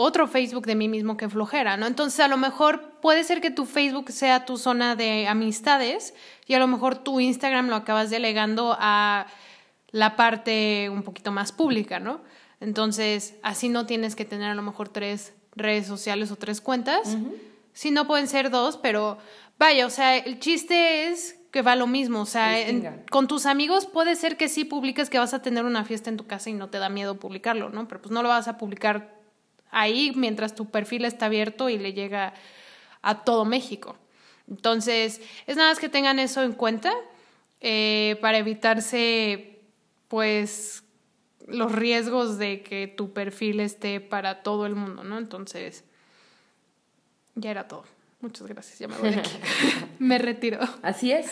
otro Facebook de mí mismo que flojera, ¿no? Entonces, a lo mejor puede ser que tu Facebook sea tu zona de amistades y a lo mejor tu Instagram lo acabas delegando a la parte un poquito más pública, ¿no? Entonces, así no tienes que tener a lo mejor tres redes sociales o tres cuentas. Si no pueden ser dos, pero vaya, o sea, el chiste es que va lo mismo. O sea, con tus amigos puede ser que sí publiques que vas a tener una fiesta en tu casa y no te da miedo publicarlo, ¿no? Pero pues no lo vas a publicar ahí mientras tu perfil está abierto y le llega a todo México. Entonces, es nada más que tengan eso en cuenta eh, para evitarse, pues, los riesgos de que tu perfil esté para todo el mundo, ¿no? Entonces, ya era todo. Muchas gracias, ya me voy de aquí. *laughs* me retiro. Así es.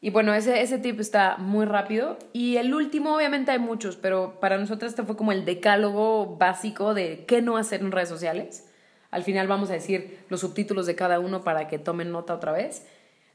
Y bueno, ese, ese tip está muy rápido. Y el último, obviamente hay muchos, pero para nosotros este fue como el decálogo básico de qué no hacer en redes sociales. Al final vamos a decir los subtítulos de cada uno para que tomen nota otra vez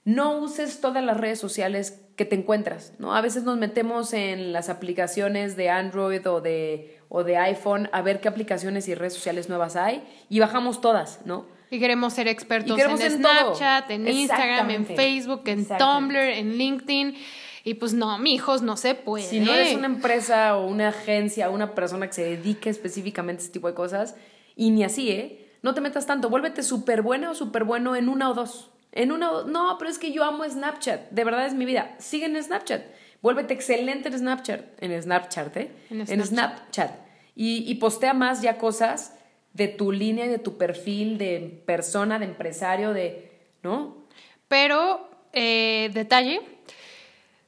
no uses todas las redes sociales que te encuentras, ¿no? A veces nos metemos en las aplicaciones de Android o de, o de iPhone a ver qué aplicaciones y redes sociales nuevas hay y bajamos todas, ¿no? Y queremos ser expertos en, Snapchat, en Instagram, en Facebook, en Tumblr, en LinkedIn. Y pues no, mi hijos, no se puede. Si no eres una empresa o una agencia o una persona que se dedique específicamente a este tipo de cosas, y ni así, ¿eh? No te metas tanto, vuélvete súper buena o súper bueno en una o dos. En una, no, pero es que yo amo Snapchat, de verdad es mi vida. Sigue en Snapchat. Vuélvete excelente en Snapchat, en Snapchat, ¿eh? En Snapchat. Y, y, postea más ya cosas de tu línea, de tu perfil, de persona, de empresario, de, ¿no? Pero, eh, detalle,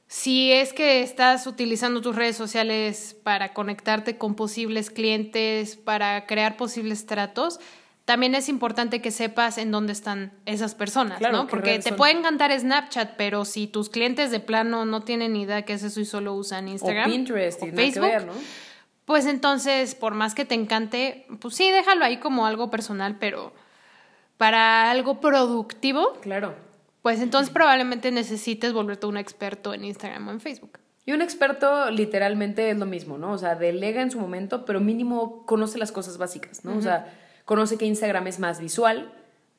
si es que estás utilizando tus redes sociales para conectarte con posibles clientes, para crear posibles tratos, también es importante que sepas en dónde están esas personas, ¿no? Porque te puede encantar Snapchat, pero si tus clientes de plano no tienen ni idea qué es eso y solo usan Instagram o Pinterest o Facebook, pues entonces, por más que te encante, pues sí, déjalo ahí como algo personal, pero para algo productivo, claro. Pues entonces probablemente necesites volverte un experto en Instagram o en Facebook. Y un experto literalmente es lo mismo, ¿no? O sea, delega en su momento, pero mínimo conoce las cosas básicas, ¿no? O sea, conoce que Instagram es más visual,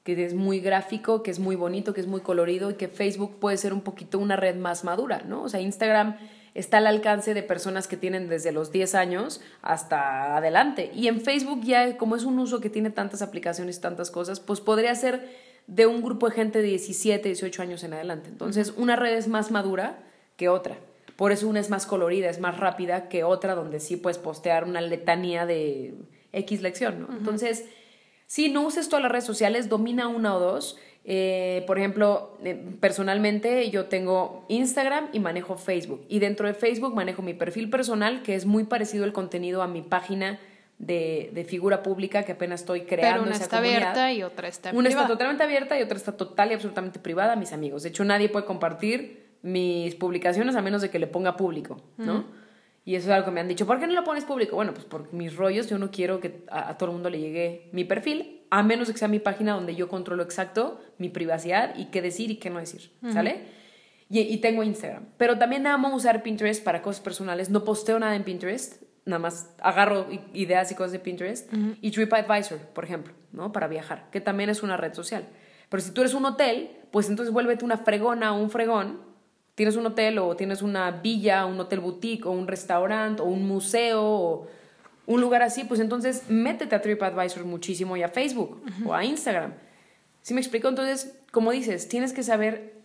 que es muy gráfico, que es muy bonito, que es muy colorido y que Facebook puede ser un poquito una red más madura, ¿no? O sea, Instagram está al alcance de personas que tienen desde los 10 años hasta adelante. Y en Facebook ya, como es un uso que tiene tantas aplicaciones, tantas cosas, pues podría ser de un grupo de gente de 17, 18 años en adelante. Entonces, una red es más madura que otra. Por eso una es más colorida, es más rápida que otra donde sí puedes postear una letanía de X lección, ¿no? Entonces, si no uses todas las redes sociales, domina una o dos. Eh, por ejemplo, eh, personalmente yo tengo Instagram y manejo Facebook. Y dentro de Facebook manejo mi perfil personal, que es muy parecido el contenido a mi página de, figura pública que apenas estoy creando. Pero una está abierta y otra está Una está totalmente abierta y otra está total y absolutamente privada a mis amigos. De hecho, nadie puede compartir mis publicaciones a menos de que le ponga público, ¿no? Y eso es algo que me han dicho, ¿por qué no lo pones público? Bueno, pues por mis rollos yo no quiero que a, a todo el mundo le llegue mi perfil, a menos que sea mi página donde yo controlo exacto mi privacidad y qué decir y qué no decir, ¿sale? Y, y tengo Instagram. Pero también amo usar Pinterest para cosas personales. No posteo nada en Pinterest, nada más agarro ideas y cosas de Pinterest. Y TripAdvisor, por ejemplo, ¿no? Para viajar, que también es una red social. Pero si tú eres un hotel, pues entonces vuélvete una fregona o un fregón. Tienes un hotel o tienes una villa, un hotel boutique o un restaurante o un museo o un lugar así, pues entonces métete a TripAdvisor muchísimo y a Facebook o a Instagram. ¿Sí me explico? Entonces, como dices, tienes que saber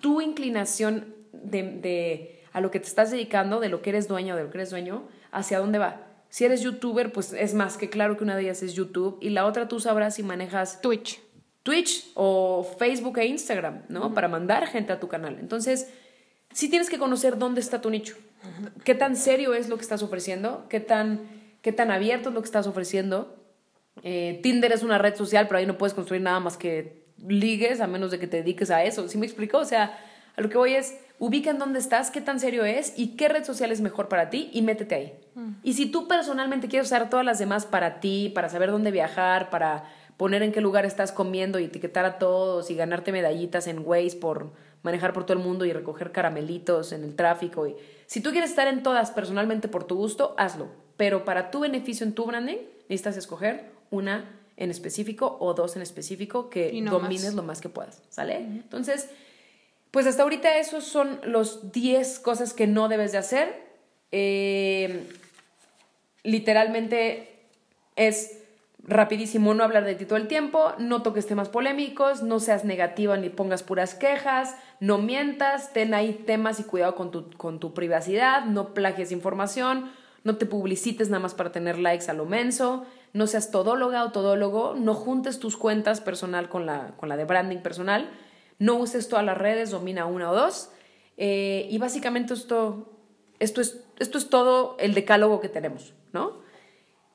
tu inclinación de, de a lo que te estás dedicando, de lo que eres dueño, de lo que eres dueño, hacia dónde va. Si eres youtuber, pues es más que claro que una de ellas es YouTube y la otra tú sabrás si manejas Twitch. Twitch o Facebook e Instagram, ¿no? Para mandar gente a tu canal. Entonces, sí tienes que conocer dónde está tu nicho. ¿Qué tan serio es lo que estás ofreciendo? ¿Qué tan, qué tan abierto es lo que estás ofreciendo? Eh, Tinder es una red social, pero ahí no puedes construir nada más que ligues a menos de que te dediques a eso. ¿Sí me explico? O sea, a lo que voy es, ubica en dónde estás, qué tan serio es y qué red social es mejor para ti y métete ahí. Y si tú personalmente quieres usar todas las demás para ti, para saber dónde viajar, para poner en qué lugar estás comiendo y etiquetar a todos y ganarte medallitas en Waze por manejar por todo el mundo y recoger caramelitos en el tráfico. Y, si tú quieres estar en todas personalmente por tu gusto, hazlo. Pero para tu beneficio en tu branding, necesitas escoger una en específico o dos en específico que no domines más. lo más que puedas, ¿sale? Entonces, pues hasta ahorita esos son los 10 cosas que no debes de hacer. Eh, literalmente es rapidísimo no hablar de ti todo el tiempo, no toques temas polémicos, no seas negativa ni pongas puras quejas, no mientas, ten ahí temas y cuidado con tu, con tu privacidad, no plagies información, no te publicites nada más para tener likes a lo menso, no seas todóloga o todólogo, no juntes tus cuentas personal con la, con la de branding personal, no uses todas las redes, domina una o dos. eh, y básicamente esto, esto, es, esto es todo el decálogo que tenemos, ¿no?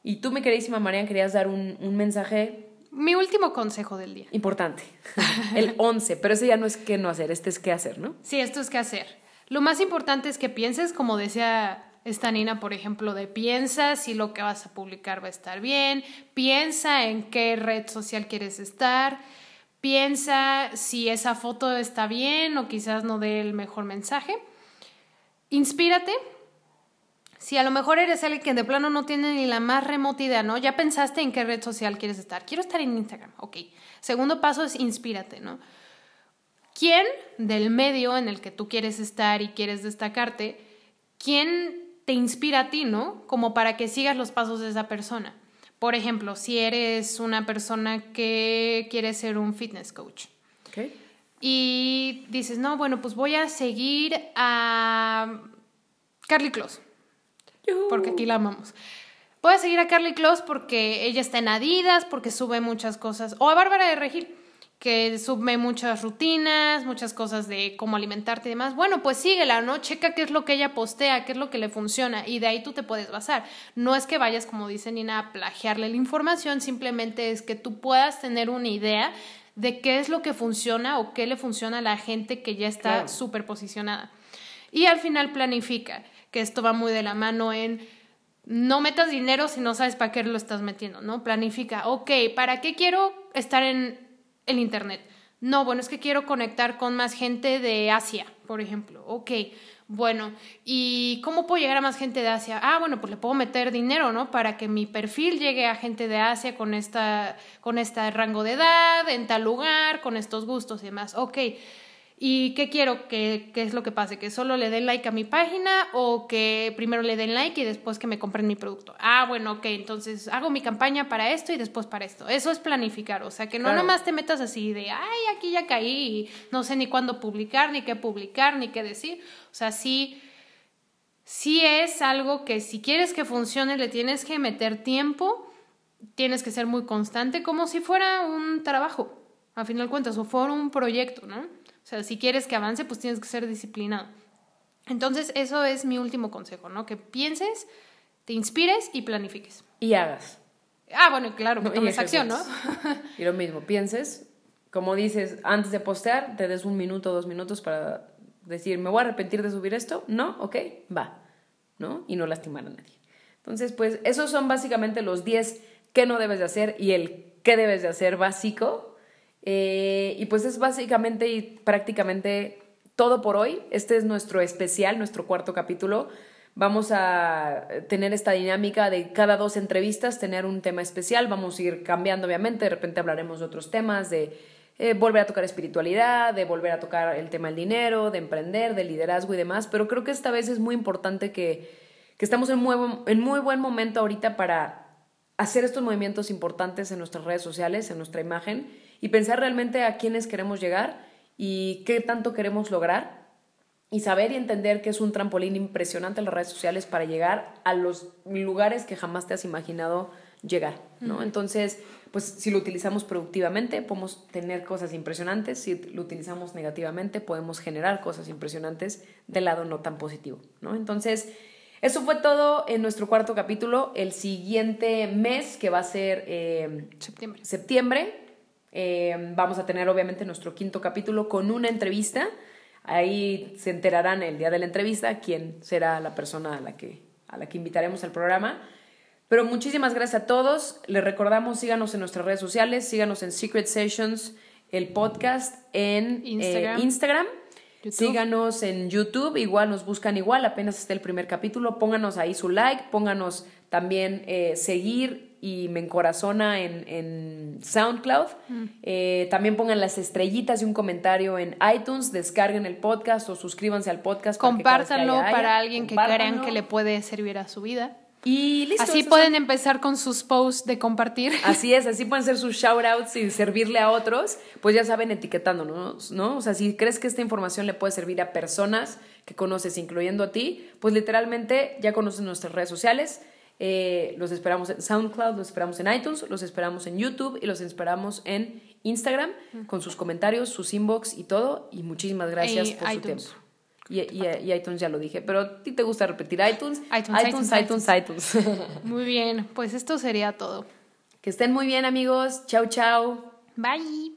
Y tú, mi queridísima Marian, querías dar un, un mensaje Mi último consejo del día. importante. *laughs* El 11, pero ese ya no es qué no hacer, este es qué hacer, ¿no? Sí, esto es qué hacer. Lo más importante es que pienses, como decía esta Nina, por ejemplo, de piensa si lo que vas a publicar va a estar bien, piensa en qué red social quieres estar, piensa si esa foto está bien o quizás no dé el mejor mensaje. Inspírate. Si a lo mejor eres alguien que de plano no tiene ni la más remota idea, ¿no? Ya pensaste en qué red social quieres estar. Quiero estar en Instagram, ok. Segundo paso es inspírate, ¿no? ¿Quién del medio en el que tú quieres estar y quieres destacarte, quién te inspira a ti, ¿no? Como para que sigas los pasos de esa persona. Por ejemplo, si eres una persona que quiere ser un fitness coach ¿Ok? y dices, no, bueno, pues voy a seguir a Carly Close, porque aquí la amamos. A seguir a Carly Close porque ella está en Adidas, porque sube muchas cosas, o a Bárbara de Regil, que sube muchas rutinas, muchas cosas de cómo alimentarte y demás. Bueno, pues síguela, ¿no? Checa qué es lo que ella postea, qué es lo que le funciona y de ahí tú te puedes basar. No es que vayas, como dice Nina, a plagiarle la información, simplemente es que tú puedas tener una idea de qué es lo que funciona o qué le funciona a la gente que ya está Claro. súper posicionada. Y al final planifica, que esto va muy de la mano en no metas dinero si no sabes para qué lo estás metiendo, ¿no? Planifica, ok, ¿para qué quiero estar en el Internet? No, bueno, es que quiero conectar con más gente de Asia, por ejemplo. Ok, bueno, ¿y cómo puedo llegar a más gente de Asia? Ah, bueno, pues le puedo meter dinero, ¿no? Para que mi perfil llegue a gente de Asia con, esta, con este rango de edad, en tal lugar, con estos gustos y demás. Ok, ¿Y qué quiero? ¿Qué, ¿Qué es lo que pase? ¿Que solo le den like a mi página o que primero le den like y después que me compren mi producto? Ah, bueno, ok, entonces hago mi campaña para esto y después para esto. Eso es planificar, o sea, que no Claro. nomás te metas así de, ay, aquí ya caí y no sé ni cuándo publicar, ni qué publicar, ni qué decir. O sea, sí, sí es algo que si quieres que funcione le tienes que meter tiempo, tienes que ser muy constante, como si fuera un trabajo, a final de cuentas, o fuera un proyecto, ¿no? O sea, si quieres que avance, pues tienes que ser disciplinado. Entonces, eso es mi último consejo, ¿no? Que pienses, te inspires y planifiques. Y hagas. Ah, bueno, claro, *laughs* que tomes acción, ¿no? *laughs* Y lo mismo, pienses, como dices, antes de postear, te des un minuto, dos minutos para decir, ¿me voy a arrepentir de subir esto? No, ok, va. ¿no? Y no lastimar a nadie. Entonces, pues esos son básicamente los 10 que no debes de hacer y el qué debes de hacer básico. Eh, y pues es básicamente y prácticamente todo por hoy. Este es nuestro especial, nuestro cuarto capítulo. Vamos a tener esta dinámica de cada dos entrevistas tener un tema especial. Vamos a ir cambiando, obviamente. De repente hablaremos de otros temas, de eh, volver a tocar espiritualidad, de volver a tocar el tema del dinero, de emprender, de liderazgo y demás. Pero creo que esta vez es muy importante que, que estamos en muy, en muy buen momento ahorita para hacer estos movimientos importantes en nuestras redes sociales, en nuestra imagen y pensar realmente a quiénes queremos llegar y qué tanto queremos lograr y saber y entender que es un trampolín impresionante en las redes sociales para llegar a los lugares que jamás te has imaginado llegar, ¿no? Entonces, pues si lo utilizamos productivamente, podemos tener cosas impresionantes, si lo utilizamos negativamente, podemos generar cosas impresionantes del lado no tan positivo, ¿no? Entonces, eso fue todo en nuestro cuarto capítulo. El siguiente mes, que va a ser eh, septiembre, septiembre eh, vamos a tener obviamente nuestro quinto capítulo con una entrevista. Ahí se enterarán el día de la entrevista quién será la persona a la que, a la que invitaremos al programa. Pero muchísimas gracias a todos. Les recordamos, síganos en nuestras redes sociales, síganos en Secret Sessions, el podcast en eh, Instagram Síganos en YouTube, igual nos buscan igual, apenas está el primer capítulo, pónganos ahí su like, pónganos también eh, seguir y me encorazona en, en SoundCloud. Mm. Eh, también pongan las estrellitas y un comentario en iTunes, descarguen el podcast o suscríbanse al podcast. Compártanlo para, alguien que crean que le puede servir a su vida. Y listo. Así pueden empezar con sus posts de compartir. Así es, así pueden ser sus shoutouts y servirle a otros, pues ya saben etiquetándonos, ¿no? O sea, si crees que esta información le puede servir a personas que conoces, incluyendo a ti, pues literalmente ya conocen nuestras redes sociales. Eh, los esperamos en SoundCloud, los esperamos en iTunes, los esperamos en YouTube y los esperamos en Instagram con sus comentarios, sus inbox y todo. Y muchísimas gracias por su tiempo. Y, iTunes ya lo dije, pero a ti te gusta repetir iTunes. iTunes, iTunes, iTunes. iTunes, Muy bien, pues esto sería todo. Que estén muy bien amigos. Chao, chao. Bye.